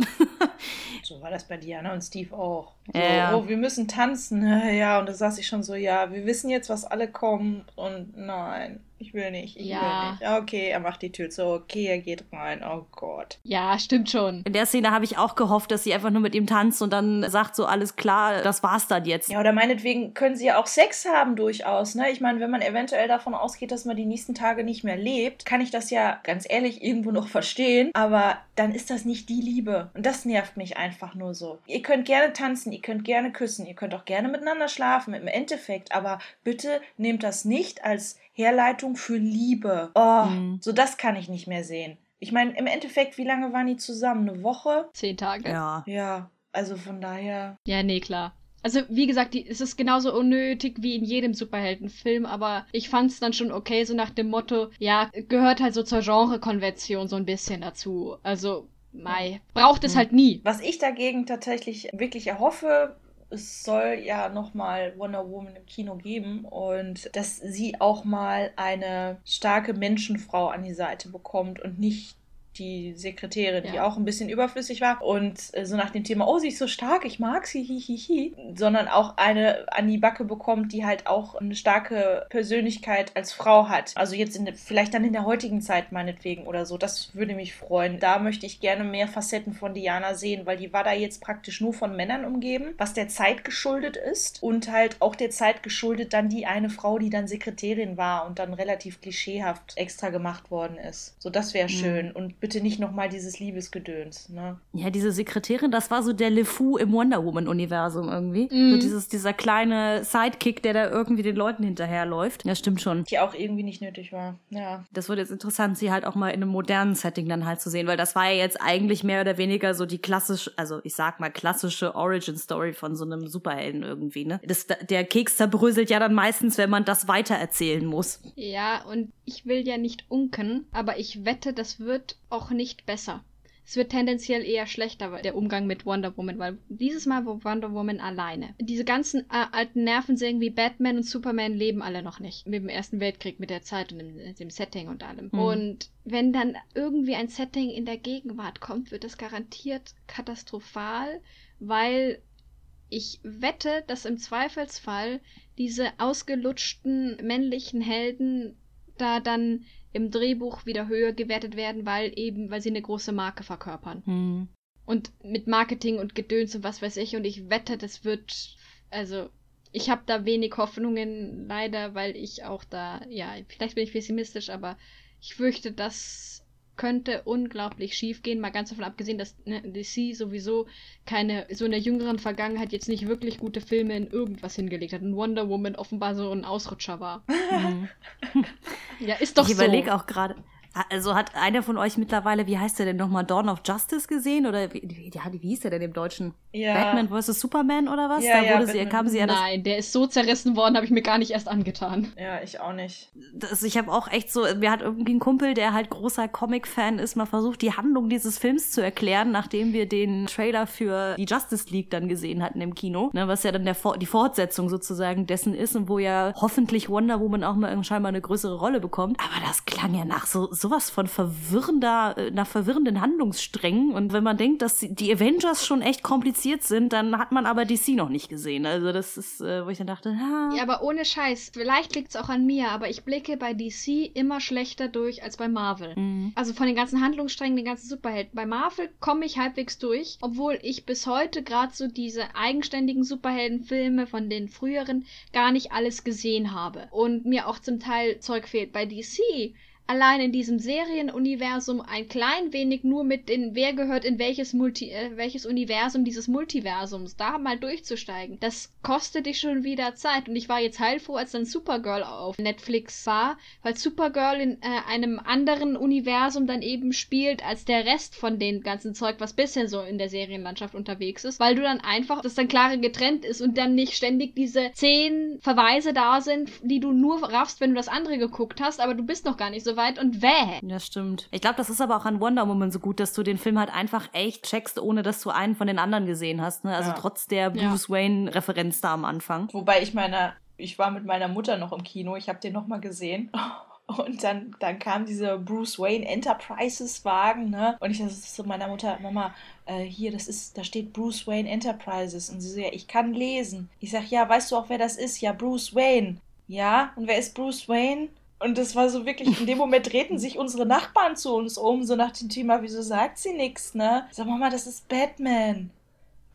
so war das bei Diana und Steve auch. So, ja. oh, wir müssen tanzen. Ja, und da saß ich schon so, ja, wir wissen jetzt, was alle kommen und nein. Ich will nicht, ich ja. will nicht. Okay, er macht die Tür zu. Okay, er geht rein. Oh Gott. Ja, stimmt schon. In der Szene habe ich auch gehofft, dass sie einfach nur mit ihm tanzt und dann sagt so, alles klar, das war's dann jetzt. Ja, oder meinetwegen können sie ja auch Sex haben durchaus, ne? Ich meine, wenn man eventuell davon ausgeht, dass man die nächsten Tage nicht mehr lebt, kann ich das ja ganz ehrlich irgendwo noch verstehen. Aber dann ist das nicht die Liebe. Und das nervt mich einfach nur so. Ihr könnt gerne tanzen, ihr könnt gerne küssen, ihr könnt auch gerne miteinander schlafen, im Endeffekt. Aber bitte nehmt das nicht als Herleitung für Liebe. Oh, mhm. so das kann ich nicht mehr sehen. Ich meine, im Endeffekt, wie lange waren die zusammen? Eine Woche? Zehn Tage. Ja. Ja, also von daher. Ja, nee, klar. Also, wie gesagt, die, es ist genauso unnötig wie in jedem Superheldenfilm, aber ich fand es dann schon okay, so nach dem Motto, ja, gehört halt so zur Genrekonvention so ein bisschen dazu. Also, Mai, braucht es mhm. halt nie. Was ich dagegen tatsächlich wirklich erhoffe, es soll ja nochmal Wonder Woman im Kino geben und dass sie auch mal eine starke Menschenfrau an die Seite bekommt und nicht die Sekretärin, ja. die auch ein bisschen überflüssig war und äh, so nach dem Thema, oh, sie ist so stark, ich mag sie, hihihi, sondern auch eine an die Backe bekommt, die halt auch eine starke Persönlichkeit als Frau hat. Also jetzt in, vielleicht dann in der heutigen Zeit meinetwegen oder so. Das würde mich freuen. Da möchte ich gerne mehr Facetten von Diana sehen, weil die war da jetzt praktisch nur von Männern umgeben, was der Zeit geschuldet ist und halt auch der Zeit geschuldet dann die eine Frau, die dann Sekretärin war und dann relativ klischeehaft extra gemacht worden ist. So, das wäre mhm. schön. Und bitte nicht nochmal dieses Liebesgedöns, ne? Ja, diese Sekretärin, das war so der LeFou im Wonder Woman-Universum irgendwie. Mm. So dieses, dieser kleine Sidekick, der da irgendwie den Leuten hinterherläuft. Ja, stimmt schon. Die auch irgendwie nicht nötig war, ja. Das wird jetzt interessant, sie halt auch mal in einem modernen Setting dann halt zu sehen, weil das war ja jetzt eigentlich mehr oder weniger so die klassische, also ich sag mal klassische Origin-Story von so einem Superhelden irgendwie, ne? Das, der Keks zerbröselt ja dann meistens, wenn man das weitererzählen muss. Ja, und ich will ja nicht unken, aber ich wette, das wird auch nicht besser. Es wird tendenziell eher schlechter, der Umgang mit Wonder Woman, weil dieses Mal war Wonder Woman alleine. Diese ganzen äh, alten Nervensägen wie Batman und Superman leben alle noch nicht. Mit dem Ersten Weltkrieg, mit der Zeit und dem, dem Setting und allem. Mhm. Und wenn dann irgendwie ein Setting in der Gegenwart kommt, wird das garantiert katastrophal, weil ich wette, dass im Zweifelsfall diese ausgelutschten männlichen Helden da dann im Drehbuch wieder höher gewertet werden, weil eben, weil sie eine große Marke verkörpern. Mhm. Und mit Marketing und Gedöns und was weiß ich, und ich wette, das wird, also, ich habe da wenig Hoffnungen, leider, weil ich auch da, ja, vielleicht bin ich pessimistisch, aber ich fürchte, dass könnte unglaublich schief gehen, mal ganz davon abgesehen, dass ne, DC sowieso keine, so in der jüngeren Vergangenheit jetzt nicht wirklich gute Filme in irgendwas hingelegt hat und Wonder Woman offenbar so ein Ausrutscher war. Mhm. ja, ist doch ich so. Ich überlege auch gerade, also hat einer von euch mittlerweile, wie heißt der denn nochmal, Dawn of Justice gesehen? Oder wie, ja, wie hieß der denn im Deutschen? Ja. Batman vs. Superman oder was? Ja, da ja, sie, kam sie ja Nein, der ist so zerrissen worden, habe ich mir gar nicht erst angetan. Ja, ich auch nicht. Das, ich habe auch echt so, mir hat irgendwie ein Kumpel, der halt großer Comic-Fan ist, mal versucht, die Handlung dieses Films zu erklären, nachdem wir den Trailer für die Justice League dann gesehen hatten im Kino. Ne, was ja dann der, die Fortsetzung sozusagen dessen ist und wo ja hoffentlich Wonder Woman auch mal scheinbar eine größere Rolle bekommt. Aber das klang ja nach so, so sowas von verwirrender, äh, nach verwirrenden Handlungssträngen. Und wenn man denkt, dass die Avengers schon echt kompliziert sind, dann hat man aber DC noch nicht gesehen. Also das ist, äh, wo ich dann dachte, ha. Ja, aber ohne Scheiß. Vielleicht liegt es auch an mir, aber ich blicke bei DC immer schlechter durch als bei Marvel. Mhm. Also von den ganzen Handlungssträngen, den ganzen Superhelden. Bei Marvel komme ich halbwegs durch, obwohl ich bis heute gerade so diese eigenständigen Superheldenfilme von den früheren gar nicht alles gesehen habe. Und mir auch zum Teil Zeug fehlt. Bei DC allein in diesem Serienuniversum ein klein wenig nur mit den, wer gehört in welches Multi, äh, welches Universum dieses Multiversums, da mal durchzusteigen, das kostet dich schon wieder Zeit. Und ich war jetzt heilfroh, als dann Supergirl auf Netflix war, weil Supergirl in äh, einem anderen Universum dann eben spielt als der Rest von dem ganzen Zeug, was bisher so in der Serienlandschaft unterwegs ist, weil du dann einfach, das dann klar getrennt ist und dann nicht ständig diese zehn Verweise da sind, die du nur raffst, wenn du das andere geguckt hast, aber du bist noch gar nicht so weit und wäh. Ja, stimmt. Ich glaube, das ist aber auch an Wonder Woman so gut, dass du den Film halt einfach echt checkst, ohne dass du einen von den anderen gesehen hast. Ne? Also ja. trotz der Bruce ja. Wayne-Referenz da am Anfang. Wobei ich meine, ich war mit meiner Mutter noch im Kino, ich habe den noch mal gesehen. Und dann, dann kam dieser Bruce Wayne Enterprises Wagen, ne? Und ich dachte zu meiner Mutter, Mama, äh, hier, das ist, da steht Bruce Wayne Enterprises. Und sie so, ja, ich kann lesen. Ich sag, ja, weißt du auch, wer das ist? Ja, Bruce Wayne. Ja, und wer ist Bruce Wayne? Und das war so wirklich, in dem Moment drehten sich unsere Nachbarn zu uns um, so nach dem Thema, wieso sagt sie nichts, ne? Sag, Mama, das ist Batman.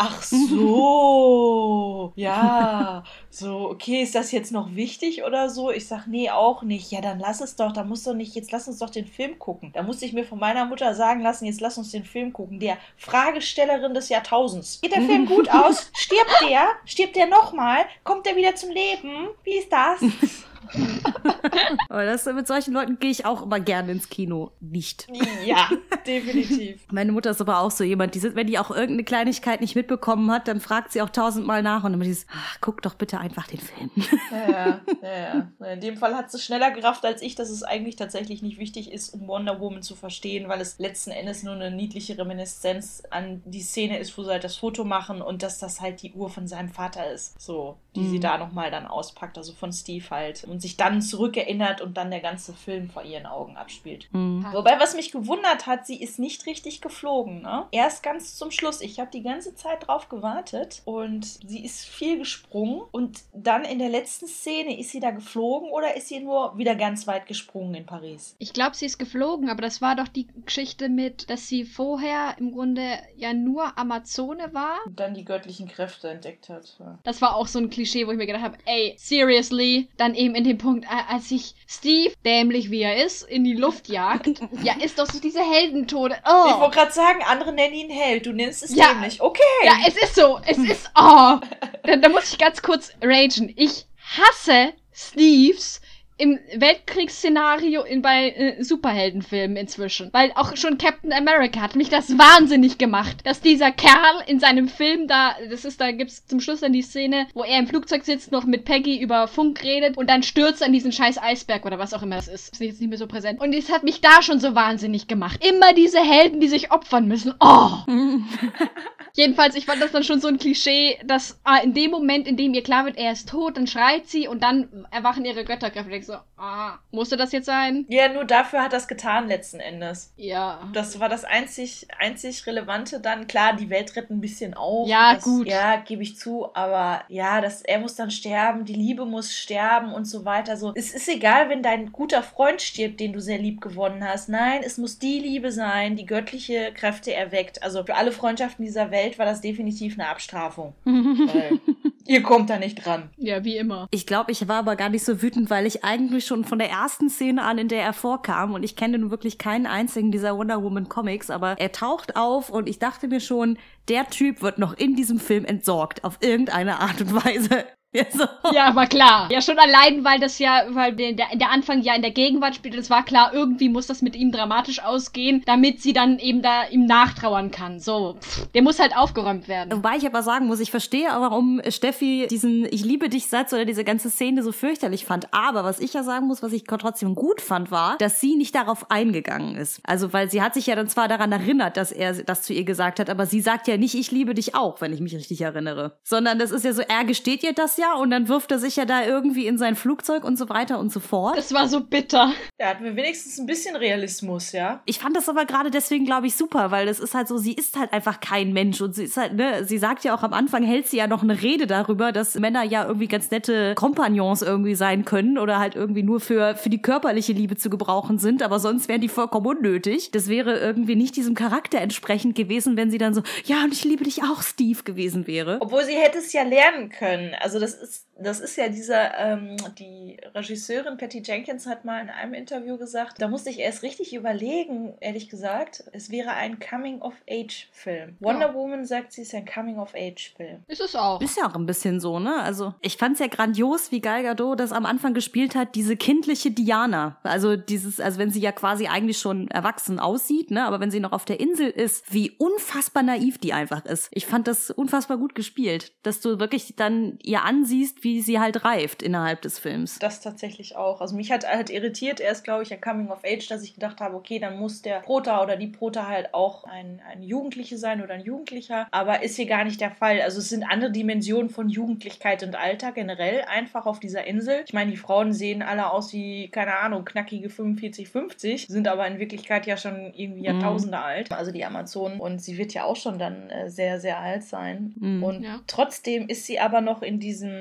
Ach so, ja, so, okay, ist das jetzt noch wichtig oder so? Ich sag, nee, auch nicht. Ja, dann lass es doch, da muss doch nicht, jetzt lass uns doch den Film gucken. Da musste ich mir von meiner Mutter sagen lassen, jetzt lass uns den Film gucken. Der Fragestellerin des Jahrtausends. Geht der Film gut aus? Stirbt der? Stirbt der nochmal? Kommt der wieder zum Leben? Wie ist das? Aber das, mit solchen Leuten gehe ich auch immer gerne ins Kino. Nicht. Ja, definitiv. Meine Mutter ist aber auch so jemand, die, wenn die auch irgendeine Kleinigkeit nicht mitbekommen hat, dann fragt sie auch tausendmal nach und immer dieses, ach, guck doch bitte einfach den Film. Ja, ja, ja. In dem Fall hat sie schneller gerafft als ich, dass es eigentlich tatsächlich nicht wichtig ist, um Wonder Woman zu verstehen, weil es letzten Endes nur eine niedliche Reminiszenz an die Szene ist, wo sie halt das Foto machen und dass das halt die Uhr von seinem Vater ist. So, die mhm. sie da nochmal dann auspackt, also von Steve halt. Und sich dann zurückerinnert und dann der ganze Film vor ihren Augen abspielt. Mhm. Wobei, was mich gewundert hat, sie ist nicht richtig geflogen. Ne? Erst ganz zum Schluss. Ich habe die ganze Zeit drauf gewartet und sie ist viel gesprungen und dann in der letzten Szene ist sie da geflogen oder ist sie nur wieder ganz weit gesprungen in Paris? Ich glaube, sie ist geflogen, aber das war doch die Geschichte mit, dass sie vorher im Grunde ja nur Amazone war. Und dann die göttlichen Kräfte entdeckt hat. Das war auch so ein Klischee, wo ich mir gedacht habe, ey, seriously, dann eben in dem Punkt, als sich Steve, dämlich wie er ist, in die Luft jagt. ja, ist doch so diese Heldentode. Oh. Ich wollte gerade sagen, andere nennen ihn Held, du nennst es ja, dämlich. Okay. Ja, es ist so. Es ist, oh. da, da muss ich ganz kurz ragen. Ich hasse Steves im Weltkriegsszenario in, bei äh, Superheldenfilmen inzwischen. Weil auch schon Captain America hat mich das wahnsinnig gemacht, dass dieser Kerl in seinem Film da, das ist, da gibt's zum Schluss dann die Szene, wo er im Flugzeug sitzt, noch mit Peggy über Funk redet und dann stürzt an diesen scheiß Eisberg oder was auch immer das ist. Ist jetzt nicht mehr so präsent. Und es hat mich da schon so wahnsinnig gemacht. Immer diese Helden, die sich opfern müssen. Oh! Jedenfalls, ich fand das dann schon so ein Klischee, dass ah, in dem Moment, in dem ihr klar wird, er ist tot, dann schreit sie und dann erwachen ihre Götterkräfte. Ich so, ah, musste das jetzt sein? Ja, nur dafür hat das getan letzten Endes. Ja. Das war das einzig, einzig Relevante dann. Klar, die Welt rettet ein bisschen auf. Ja, das, gut. Ja, gebe ich zu, aber ja, das, er muss dann sterben, die Liebe muss sterben und so weiter. So, es ist egal, wenn dein guter Freund stirbt, den du sehr lieb gewonnen hast. Nein, es muss die Liebe sein, die göttliche Kräfte erweckt. Also für alle Freundschaften dieser Welt Welt war das definitiv eine Abstrafung. ihr kommt da nicht dran. Ja, wie immer. Ich glaube, ich war aber gar nicht so wütend, weil ich eigentlich schon von der ersten Szene an, in der er vorkam, und ich kenne nun wirklich keinen einzigen dieser Wonder Woman Comics, aber er taucht auf und ich dachte mir schon, der Typ wird noch in diesem Film entsorgt, auf irgendeine Art und Weise. Ja, so. ja, aber klar. Ja, schon allein, weil das ja, weil der, der Anfang ja in der Gegenwart spielt, es war klar, irgendwie muss das mit ihm dramatisch ausgehen, damit sie dann eben da ihm nachtrauern kann. So, pff, der muss halt aufgeräumt werden. Wobei ich aber sagen muss, ich verstehe, warum Steffi diesen Ich liebe dich Satz oder diese ganze Szene so fürchterlich fand. Aber was ich ja sagen muss, was ich trotzdem gut fand, war, dass sie nicht darauf eingegangen ist. Also, weil sie hat sich ja dann zwar daran erinnert, dass er das zu ihr gesagt hat, aber sie sagt ja nicht, ich liebe dich auch, wenn ich mich richtig erinnere. Sondern das ist ja so, er gesteht ihr das ja ja und dann wirft er sich ja da irgendwie in sein Flugzeug und so weiter und so fort. Das war so bitter. Da hatten wir wenigstens ein bisschen Realismus, ja. Ich fand das aber gerade deswegen, glaube ich, super, weil das ist halt so, sie ist halt einfach kein Mensch und sie ist halt, ne, sie sagt ja auch am Anfang, hält sie ja noch eine Rede darüber, dass Männer ja irgendwie ganz nette Kompagnons irgendwie sein können oder halt irgendwie nur für, für die körperliche Liebe zu gebrauchen sind, aber sonst wären die vollkommen unnötig. Das wäre irgendwie nicht diesem Charakter entsprechend gewesen, wenn sie dann so, ja, und ich liebe dich auch, Steve, gewesen wäre. Obwohl sie hätte es ja lernen können. Also das ist, das ist ja dieser, ähm, die Regisseurin Patty Jenkins hat mal in einem Interview gesagt, da musste ich erst richtig überlegen, ehrlich gesagt, es wäre ein Coming-of-Age-Film. Wonder ja. Woman sagt, sie ist ein Coming-of-Age-Film. Ist es auch. Ist ja auch ein bisschen so, ne? Also ich fand es ja grandios, wie Gal Gadot das am Anfang gespielt hat, diese kindliche Diana. Also dieses, also wenn sie ja quasi eigentlich schon erwachsen aussieht, ne? Aber wenn sie noch auf der Insel ist, wie unfassbar naiv die einfach ist. Ich fand das unfassbar gut gespielt, dass du wirklich dann ihr ansiehst, wie sie halt reift innerhalb des Films. Das tatsächlich auch. Also mich hat halt irritiert erst, glaube ich, ein Coming of Age, dass ich gedacht habe, okay, dann muss der Prota oder die Prota halt auch ein, ein Jugendliche sein oder ein Jugendlicher. Aber ist hier gar nicht der Fall. Also es sind andere Dimensionen von Jugendlichkeit und Alter generell einfach auf dieser Insel. Ich meine, die Frauen sehen alle aus wie, keine Ahnung, knackige 45, 50, sind aber in Wirklichkeit ja schon irgendwie mhm. Jahrtausende mhm. alt. Also die Amazonen. Und sie wird ja auch schon dann äh, sehr, sehr alt sein. Mhm. Und ja. trotzdem ist sie aber noch in diesem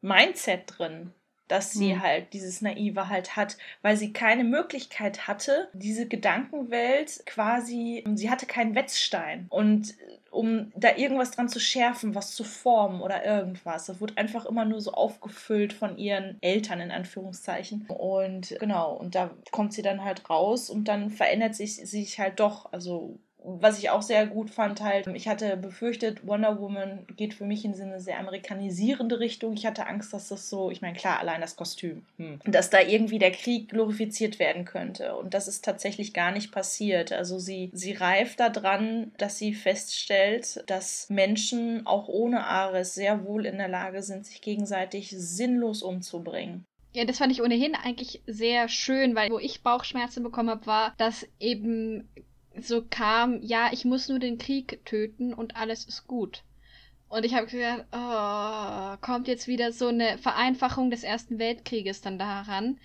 Mindset drin, dass sie mhm. halt dieses Naive halt hat, weil sie keine Möglichkeit hatte, diese Gedankenwelt quasi, sie hatte keinen Wetzstein und um da irgendwas dran zu schärfen, was zu formen oder irgendwas. Das wird einfach immer nur so aufgefüllt von ihren Eltern in Anführungszeichen. Und genau, und da kommt sie dann halt raus und dann verändert sich sich halt doch, also was ich auch sehr gut fand, halt, ich hatte befürchtet, Wonder Woman geht für mich in eine sehr amerikanisierende Richtung. Ich hatte Angst, dass das so, ich meine, klar, allein das Kostüm, hm. dass da irgendwie der Krieg glorifiziert werden könnte. Und das ist tatsächlich gar nicht passiert. Also sie, sie reift daran, dass sie feststellt, dass Menschen auch ohne Ares sehr wohl in der Lage sind, sich gegenseitig sinnlos umzubringen. Ja, das fand ich ohnehin eigentlich sehr schön, weil wo ich Bauchschmerzen bekommen habe, war, dass eben so kam, ja, ich muss nur den Krieg töten und alles ist gut. Und ich habe gedacht, oh, kommt jetzt wieder so eine Vereinfachung des Ersten Weltkrieges dann daran.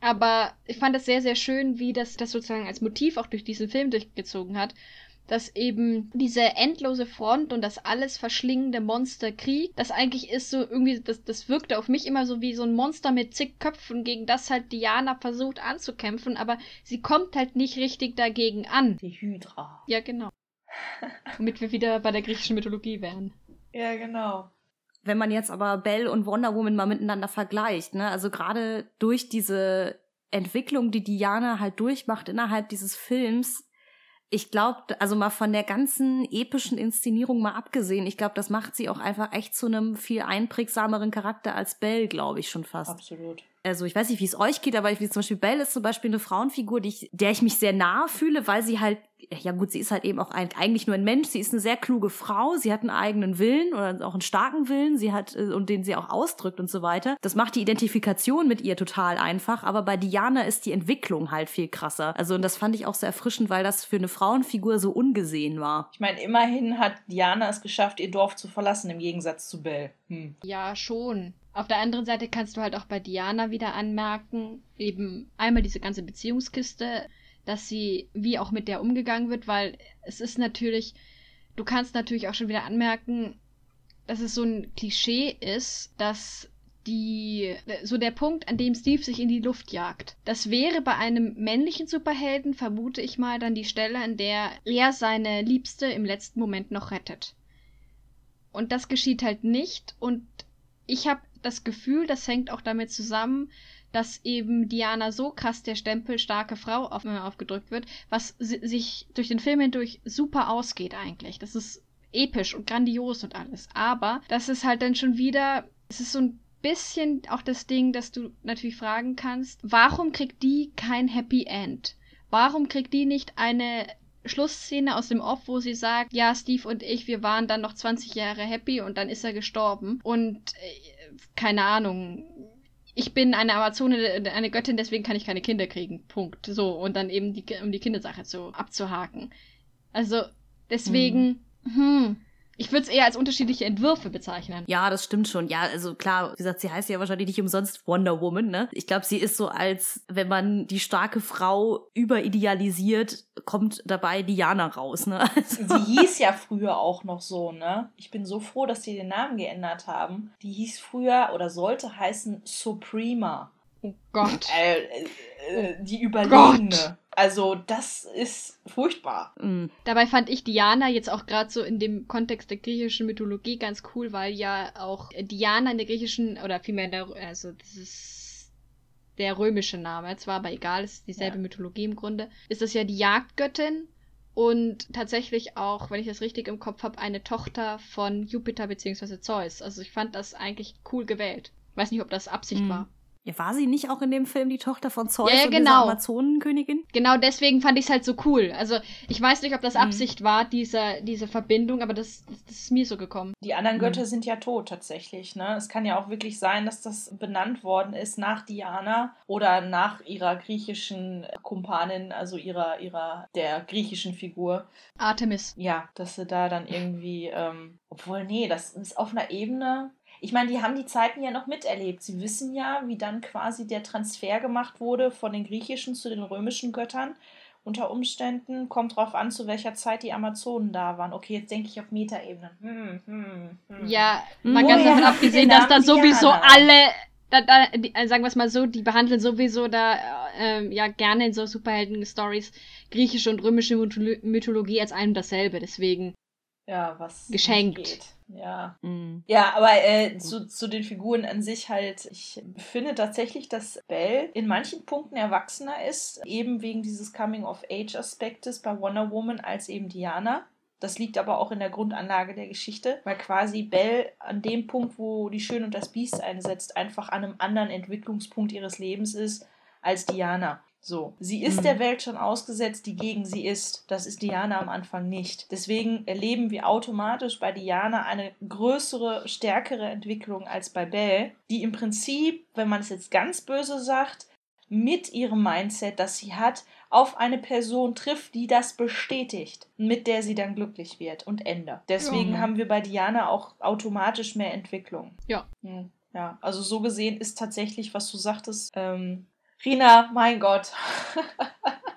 Aber ich fand es sehr, sehr schön, wie das, das sozusagen als Motiv auch durch diesen Film durchgezogen hat dass eben diese endlose Front und das alles verschlingende Monsterkrieg, das eigentlich ist so irgendwie, das, das wirkte auf mich immer so wie so ein Monster mit zig Köpfen, gegen das halt Diana versucht anzukämpfen, aber sie kommt halt nicht richtig dagegen an. Die Hydra. Ja, genau. Womit wir wieder bei der griechischen Mythologie wären. Ja, genau. Wenn man jetzt aber Belle und Wonder Woman mal miteinander vergleicht, ne, also gerade durch diese Entwicklung, die Diana halt durchmacht innerhalb dieses Films, ich glaube, also mal von der ganzen epischen Inszenierung mal abgesehen, ich glaube, das macht sie auch einfach echt zu einem viel einprägsameren Charakter als Belle, glaube ich schon fast. Absolut also ich weiß nicht, wie es euch geht, aber ich, wie zum Beispiel Belle ist zum Beispiel eine Frauenfigur, die ich, der ich mich sehr nahe fühle, weil sie halt, ja gut, sie ist halt eben auch ein, eigentlich nur ein Mensch, sie ist eine sehr kluge Frau, sie hat einen eigenen Willen oder auch einen starken Willen, sie hat, äh, und den sie auch ausdrückt und so weiter. Das macht die Identifikation mit ihr total einfach, aber bei Diana ist die Entwicklung halt viel krasser. Also und das fand ich auch sehr erfrischend, weil das für eine Frauenfigur so ungesehen war. Ich meine, immerhin hat Diana es geschafft, ihr Dorf zu verlassen, im Gegensatz zu Belle. Hm. Ja, schon. Auf der anderen Seite kannst du halt auch bei Diana wieder anmerken, eben einmal diese ganze Beziehungskiste, dass sie wie auch mit der umgegangen wird, weil es ist natürlich, du kannst natürlich auch schon wieder anmerken, dass es so ein Klischee ist, dass die, so der Punkt, an dem Steve sich in die Luft jagt. Das wäre bei einem männlichen Superhelden, vermute ich mal, dann die Stelle, an der er seine Liebste im letzten Moment noch rettet. Und das geschieht halt nicht und ich habe das Gefühl, das hängt auch damit zusammen, dass eben Diana so krass der Stempel starke Frau auf, äh, aufgedrückt wird, was sich durch den Film hindurch super ausgeht eigentlich. Das ist episch und grandios und alles. Aber das ist halt dann schon wieder, es ist so ein bisschen auch das Ding, dass du natürlich fragen kannst, warum kriegt die kein Happy End? Warum kriegt die nicht eine Schlussszene aus dem Off, wo sie sagt, ja, Steve und ich, wir waren dann noch 20 Jahre happy und dann ist er gestorben. Und äh, keine Ahnung, ich bin eine Amazone, eine Göttin, deswegen kann ich keine Kinder kriegen. Punkt. So, und dann eben die, um die Kindersache zu, abzuhaken. Also, deswegen, hm. hm, Ich würde es eher als unterschiedliche Entwürfe bezeichnen. Ja, das stimmt schon. Ja, also klar, wie gesagt, sie heißt ja wahrscheinlich nicht umsonst Wonder Woman, ne? Ich glaube, sie ist so als, wenn man die starke Frau überidealisiert, kommt dabei Diana raus, ne? Also. Sie hieß ja früher auch noch so, ne? Ich bin so froh, dass sie den Namen geändert haben. Die hieß früher oder sollte heißen Suprema. Oh Gott. Äh, äh, die Überlegene. Gott. Also das ist furchtbar. Mhm. Dabei fand ich Diana jetzt auch gerade so in dem Kontext der griechischen Mythologie ganz cool, weil ja auch Diana in der griechischen, oder vielmehr in der, also das ist der römische Name, zwar aber egal, es ist dieselbe ja. Mythologie im Grunde, ist das ja die Jagdgöttin und tatsächlich auch, wenn ich das richtig im Kopf habe, eine Tochter von Jupiter bzw. Zeus. Also ich fand das eigentlich cool gewählt. Weiß nicht, ob das Absicht mhm. war. Ja, war sie nicht auch in dem Film die Tochter von Zeus ja, ja, und genau. Amazonenkönigin? Genau, deswegen fand ich es halt so cool. Also ich weiß nicht, ob das mhm. Absicht mhm. war, diese, diese Verbindung, aber das, das, das, ist mir so gekommen. Die anderen Götter mhm. sind ja tot tatsächlich. Ne? Es kann ja auch wirklich sein, dass das benannt worden ist nach Diana oder nach ihrer griechischen Kumpanin, also ihrer, ihrer der griechischen Figur. Artemis. Ja, dass sie da dann irgendwie, ähm, obwohl, nee, das ist auf einer Ebene, ich meine, die haben die Zeiten ja noch miterlebt. Sie wissen ja, wie dann quasi der Transfer gemacht wurde von den griechischen zu den römischen Göttern. Unter Umständen kommt drauf an, zu welcher Zeit die Amazonen da waren. Okay, jetzt denke ich auf Metaebene. Hm, hm, hm. Ja, mal ganz davon abgesehen, dass dann sowieso alle, da, da, die, äh, sagen wir es mal so, die behandeln sowieso da äh, ja gerne in so Superhelden-Stories griechische und römische Mythologie als ein und dasselbe. Deswegen ja, was geschenkt. Ja. Mhm. Ja, aber äh, zu, zu den Figuren an sich halt, ich finde tatsächlich, dass Belle in manchen Punkten erwachsener ist, eben wegen dieses Coming-of-Age-Aspektes bei Wonder Woman als eben Diana. Das liegt aber auch in der Grundanlage der Geschichte, weil quasi Belle an dem Punkt, wo die Schön und das Biest einsetzt, einfach an einem anderen Entwicklungspunkt ihres Lebens ist als Diana. So, sie ist mhm. der Welt schon ausgesetzt, die gegen sie ist. Das ist Diana am Anfang nicht. Deswegen erleben wir automatisch bei Diana eine größere, stärkere Entwicklung als bei Belle, die im Prinzip, wenn man es jetzt ganz böse sagt, mit ihrem Mindset, das sie hat, auf eine Person trifft, die das bestätigt, mit der sie dann glücklich wird und Ende. Deswegen ja. haben wir bei Diana auch automatisch mehr Entwicklung. Ja. Hm, ja, also so gesehen ist tatsächlich, was du sagtest, ähm, Rina, mein Gott.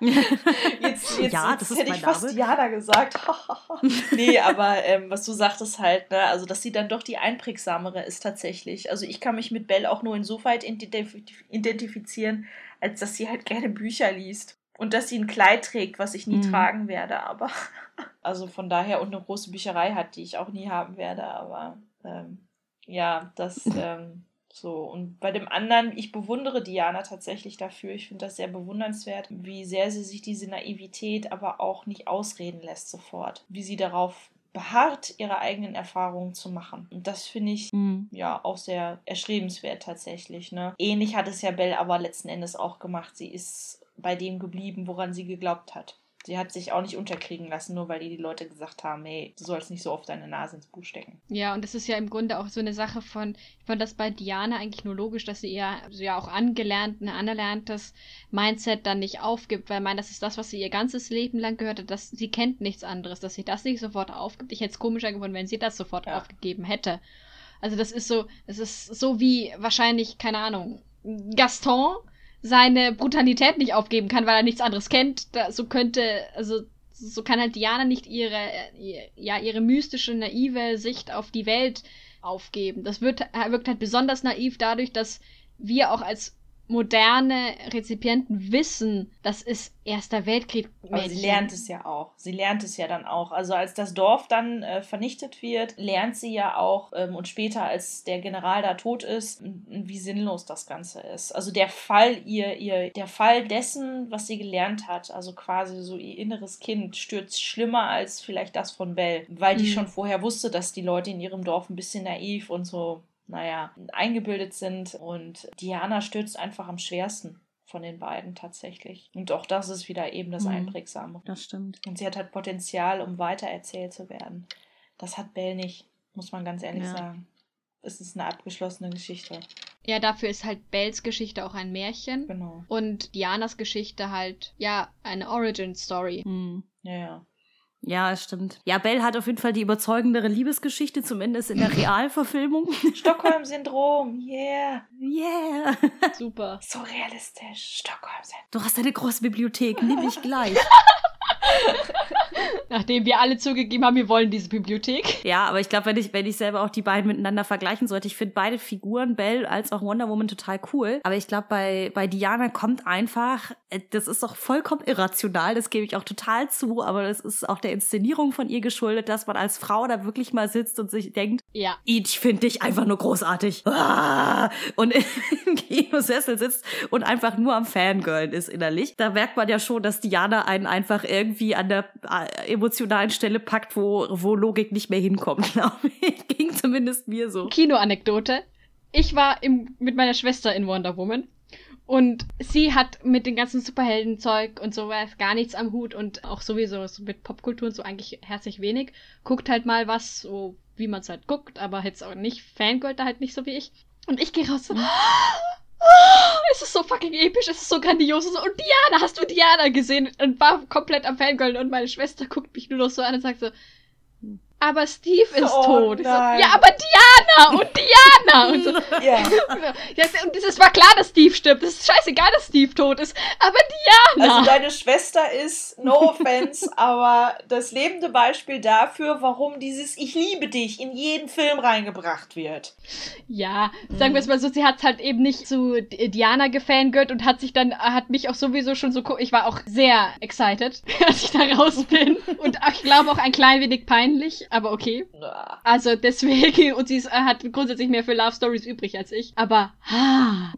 jetzt, jetzt, ja, jetzt hätte ich fast Name. Jana gesagt. nee, aber ähm, was du sagtest halt, ne, also dass sie dann doch die einprägsamere ist tatsächlich. Also ich kann mich mit Belle auch nur insoweit identifizieren, als dass sie halt gerne Bücher liest. Und dass sie ein Kleid trägt, was ich nie mhm. tragen werde, aber. also von daher und eine große Bücherei hat, die ich auch nie haben werde, aber ähm, ja, das. Ähm, so, und bei dem anderen, ich bewundere Diana tatsächlich dafür. Ich finde das sehr bewundernswert, wie sehr sie sich diese Naivität aber auch nicht ausreden lässt sofort. Wie sie darauf beharrt, ihre eigenen Erfahrungen zu machen. Und das finde ich mhm. ja auch sehr erstrebenswert tatsächlich. Ne? Ähnlich hat es ja Belle aber letzten Endes auch gemacht. Sie ist bei dem geblieben, woran sie geglaubt hat. Sie hat sich auch nicht unterkriegen lassen, nur weil die, die Leute gesagt haben, hey, du sollst nicht so oft deine Nase ins Buch stecken. Ja, und das ist ja im Grunde auch so eine Sache von, ich fand das bei Diana eigentlich nur logisch, dass sie eher so ja auch angelernt, ein anerlerntes Mindset dann nicht aufgibt, weil ich meine, das ist das, was sie ihr ganzes Leben lang gehört hat, dass sie kennt nichts anderes, dass sie das nicht sofort aufgibt. Ich hätte es komischer gefunden, wenn sie das sofort ja. aufgegeben hätte. Also das ist so, es ist so wie wahrscheinlich, keine Ahnung, Gaston, seine Brutalität nicht aufgeben kann, weil er nichts anderes kennt. Da, so könnte, also so kann halt Diana nicht ihre, ja, ihre mystische, naive Sicht auf die Welt aufgeben. Das wird, wirkt halt besonders naiv dadurch, dass wir auch als moderne Rezipienten wissen, das ist Erster Weltkrieg. Aber sie lernt es ja auch. Sie lernt es ja dann auch. Also als das Dorf dann äh, vernichtet wird, lernt sie ja auch ähm, und später, als der General da tot ist, wie sinnlos das Ganze ist. Also der Fall ihr, ihr, der Fall dessen, was sie gelernt hat, also quasi so ihr inneres Kind, stürzt schlimmer als vielleicht das von Belle, weil die mhm. schon vorher wusste, dass die Leute in ihrem Dorf ein bisschen naiv und so naja, eingebildet sind. Und Diana stürzt einfach am schwersten von den beiden tatsächlich. Und auch das ist wieder eben das mhm. Einprägsame. Das stimmt. Und sie hat halt Potenzial, um weitererzählt zu werden. Das hat Belle nicht, muss man ganz ehrlich ja. sagen. Es ist eine abgeschlossene Geschichte. Ja, dafür ist halt Bells Geschichte auch ein Märchen. Genau. Und Dianas Geschichte halt, ja, eine Origin-Story. Mhm. Ja, ja. Ja, stimmt. Ja, Belle hat auf jeden Fall die überzeugendere Liebesgeschichte, zumindest in der Realverfilmung. Stockholm-Syndrom, yeah. Yeah. Super. So realistisch. Stockholm-Syndrom. Du hast eine große Bibliothek, nimm ich gleich. Nachdem wir alle zugegeben haben, wir wollen diese Bibliothek. Ja, aber ich glaube, wenn ich, wenn ich selber auch die beiden miteinander vergleichen sollte, ich finde beide Figuren, Belle als auch Wonder Woman, total cool. Aber ich glaube, bei, bei Diana kommt einfach, äh, das ist doch vollkommen irrational, das gebe ich auch total zu, aber das ist auch der Inszenierung von ihr geschuldet, dass man als Frau da wirklich mal sitzt und sich denkt, Ja. ich finde dich einfach nur großartig. Ah! Und im Kinosessel sitzt und einfach nur am Fangirlen ist innerlich. Da merkt man ja schon, dass Diana einen einfach irgendwie an der äh, emotionalen Stelle packt, wo, wo Logik nicht mehr hinkommt, glaube ich. Ging zumindest mir so. Kinoanekdote. Ich war im, mit meiner Schwester in Wonder Woman. Und sie hat mit dem ganzen Superheldenzeug und sowas gar nichts am Hut und auch sowieso so mit Popkultur und so eigentlich herzlich wenig. Guckt halt mal was, so wie man es halt guckt, aber jetzt auch nicht Fangirl da halt nicht so wie ich. Und ich gehe raus so, "Ah, es ist so fucking episch, es ist so grandios. Und Diana, hast du Diana gesehen? Und war komplett am Fangirl und meine Schwester guckt mich nur noch so an und sagt so, aber Steve ist Oh tot. Ich so, ja, aber Diana und Diana und so. Ja. Ja, und es war klar, dass Steve stirbt. Es ist scheißegal, dass Steve tot ist. Aber Diana. Also deine Schwester ist, no offense, aber das lebende Beispiel dafür, warum dieses Ich liebe dich in jeden Film reingebracht wird. ja, sagen wir es mal so, sie hat halt eben nicht zu Diana gefangirlt und hat sich dann, hat mich auch sowieso schon so, ich war auch sehr excited, als ich da raus bin. Und ich glaube auch ein klein wenig peinlich, aber okay. Also deswegen, und sie ist, hat grundsätzlich mehr für Love Stories übrig als ich. Aber, ah,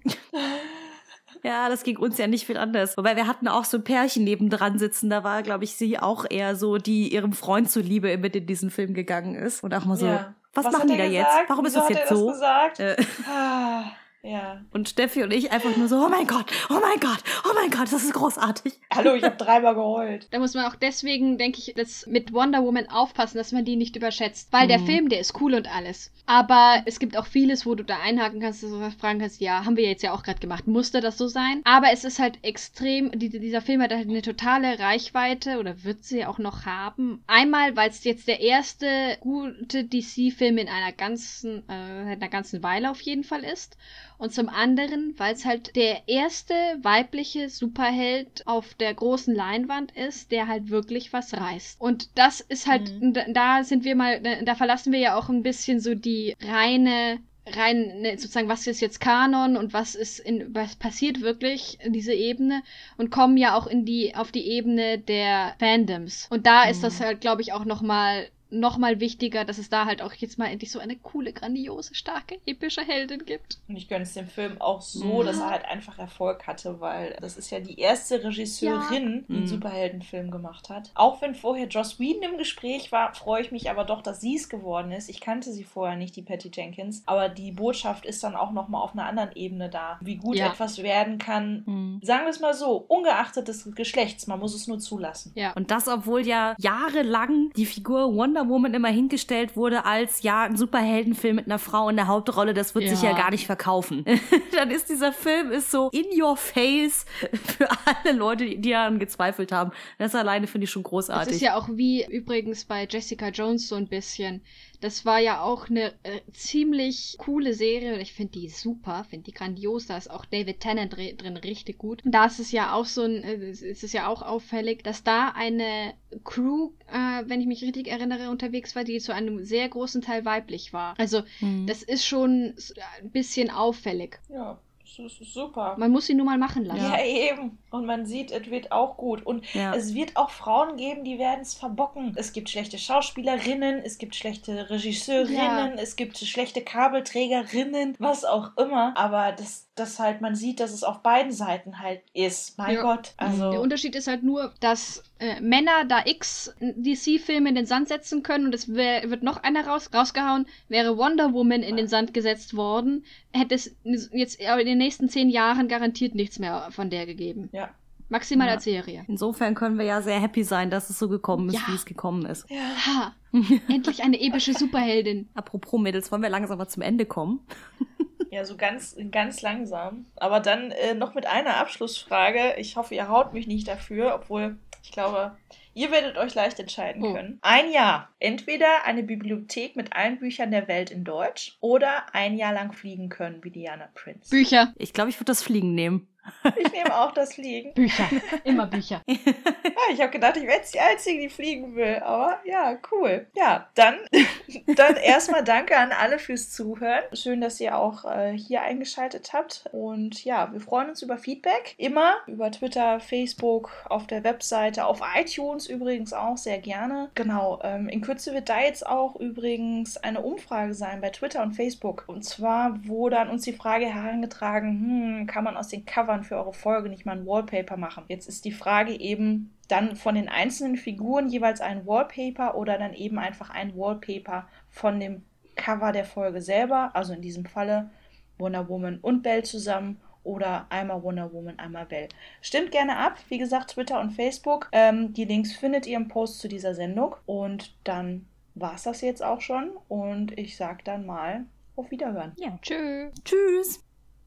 Ja, das ging uns ja nicht viel anders. Wobei wir hatten auch so ein Pärchen nebendran sitzen. Da war, glaube ich, sie auch eher so, die ihrem Freund zuliebe mit in diesen Film gegangen ist. Und auch mal so, Ja. was, hat machen die da jetzt? gesagt? Warum ist Wieso das hat jetzt er so? Das gesagt? Äh, Ah, ja. und Steffi und ich einfach nur so, oh mein Gott, oh mein Gott, oh mein Gott, das ist großartig. Hallo, ich habe dreimal geheult. Da muss man auch deswegen, denke ich, das mit Wonder Woman aufpassen, dass man die nicht überschätzt. Weil der Mhm. Film, der ist cool und alles. Aber es gibt auch vieles, wo du da einhaken kannst, dass du fragen kannst, ja, haben wir jetzt ja auch gerade gemacht. Musste das so sein? Aber es ist halt extrem, die, dieser Film hat halt eine totale Reichweite oder wird sie auch noch haben. Einmal, weil es jetzt der erste gute DC-Film in einer ganzen, äh, einer ganzen Weile auf jeden Fall ist. Und zum anderen, weil es halt der erste weibliche Superheld auf der großen Leinwand ist, der halt wirklich was reißt. Und das ist halt, da, da sind wir mal, da, verlassen wir ja auch ein bisschen so die reine rein ne, sozusagen was ist jetzt Kanon und was ist in was passiert wirklich in diese Ebene und kommen ja auch in die auf die Ebene der Fandoms. Und da ist das halt glaube ich auch noch mal noch mal wichtiger, dass es da halt auch jetzt mal endlich so eine coole, grandiose, starke, epische Heldin gibt. Und ich gönne es dem Film auch so, Mhm. dass er halt einfach Erfolg hatte, weil das ist ja die erste Regisseurin, die Mhm. einen Superheldenfilm gemacht hat. Auch wenn vorher Joss Whedon im Gespräch war, freue ich mich aber doch, dass sie es geworden ist. Ich kannte sie vorher nicht, die Patty Jenkins. Aber die Botschaft ist dann auch nochmal auf einer anderen Ebene da. Wie gut Ja. etwas werden kann. Hm. Sagen wir es mal so, ungeachtet des Geschlechts, man muss es nur zulassen. Ja. Und das, obwohl ja jahrelang die Figur Wonder Woman immer hingestellt wurde als ja ein Superheldenfilm mit einer Frau in der Hauptrolle, das wird sich Ja. ja gar nicht verkaufen. Dann ist dieser Film ist so in your face für alle Leute, die daran gezweifelt haben. Das alleine finde ich schon Das großartig. ist ja auch wie übrigens bei Jessica Jones so ein bisschen. Das war ja auch eine äh, ziemlich coole Serie und ich finde die super, finde die grandios. Da ist auch David Tennant dri- drin richtig gut. Da ist es ja auch so ein, äh, es ist ja auch auffällig, dass da eine Crew, äh, wenn ich mich richtig erinnere, unterwegs war, die zu einem sehr großen Teil weiblich war. Also Hm. das ist schon s- ein bisschen auffällig. Ja, super. Man muss sie nur mal machen lassen. Ja, eben. Und man sieht, es wird auch gut. Und Ja. es wird auch Frauen geben, die werden es verbocken. Es gibt schlechte Schauspielerinnen, es gibt schlechte Regisseurinnen, es gibt schlechte Kabelträgerinnen, was auch immer. Aber das, das halt, man sieht, dass es auf beiden Seiten halt ist. Mein Ja. Gott. Also. Der Unterschied ist halt nur, dass äh, Männer da X DC-Filme in den Sand setzen können und es wär, wird noch einer raus, rausgehauen. Wäre Wonder Woman in den Sand gesetzt worden, hätte es jetzt in den nächsten zehn Jahren garantiert nichts mehr von der gegeben. Ja. Maximal Ja. als Serie. Insofern können wir ja sehr happy sein, dass es so gekommen ist, Ja. wie es gekommen ist. Ja. Ha! Endlich eine epische Superheldin. Apropos Mädels, wollen wir langsam mal zum Ende kommen? Ja, so ganz, ganz langsam. Aber dann äh, noch mit einer Abschlussfrage. Ich hoffe, ihr haut mich nicht dafür, obwohl ich glaube, Ihr werdet euch leicht entscheiden Oh. können. Ein Jahr. Entweder eine Bibliothek mit allen Büchern der Welt in Deutsch oder ein Jahr lang fliegen können wie Diana Prince. Bücher. Ich glaube, ich würde das Fliegen nehmen. Ich nehme auch das Fliegen. Bücher. Immer Bücher. Ja, ich habe gedacht, ich wäre jetzt die Einzige, die fliegen will. Aber ja, cool. Ja, dann, dann erstmal danke an alle fürs Zuhören. Schön, dass ihr auch äh, hier eingeschaltet habt. Und ja, wir freuen uns über Feedback. Immer über Twitter, Facebook, auf der Webseite, auf iTunes übrigens auch sehr gerne. Genau, ähm, in Kürze wird da jetzt auch übrigens eine Umfrage sein bei Twitter und Facebook. Und zwar wurde an uns die Frage herangetragen, hm, kann man aus den Covern für eure Folge nicht mal ein Wallpaper machen? Jetzt ist die Frage eben, dann von den einzelnen Figuren jeweils ein Wallpaper oder dann eben einfach ein Wallpaper von dem Cover der Folge selber, also in diesem Falle Wonder Woman und Belle zusammen oder einmal Wonder Woman, einmal Belle. Stimmt gerne ab, wie gesagt, Twitter und Facebook. Ähm, die Links findet ihr im Post zu dieser Sendung. Und dann war es das jetzt auch schon. Und ich sag dann mal auf Wiederhören. Ja. Tschö. Tschüss.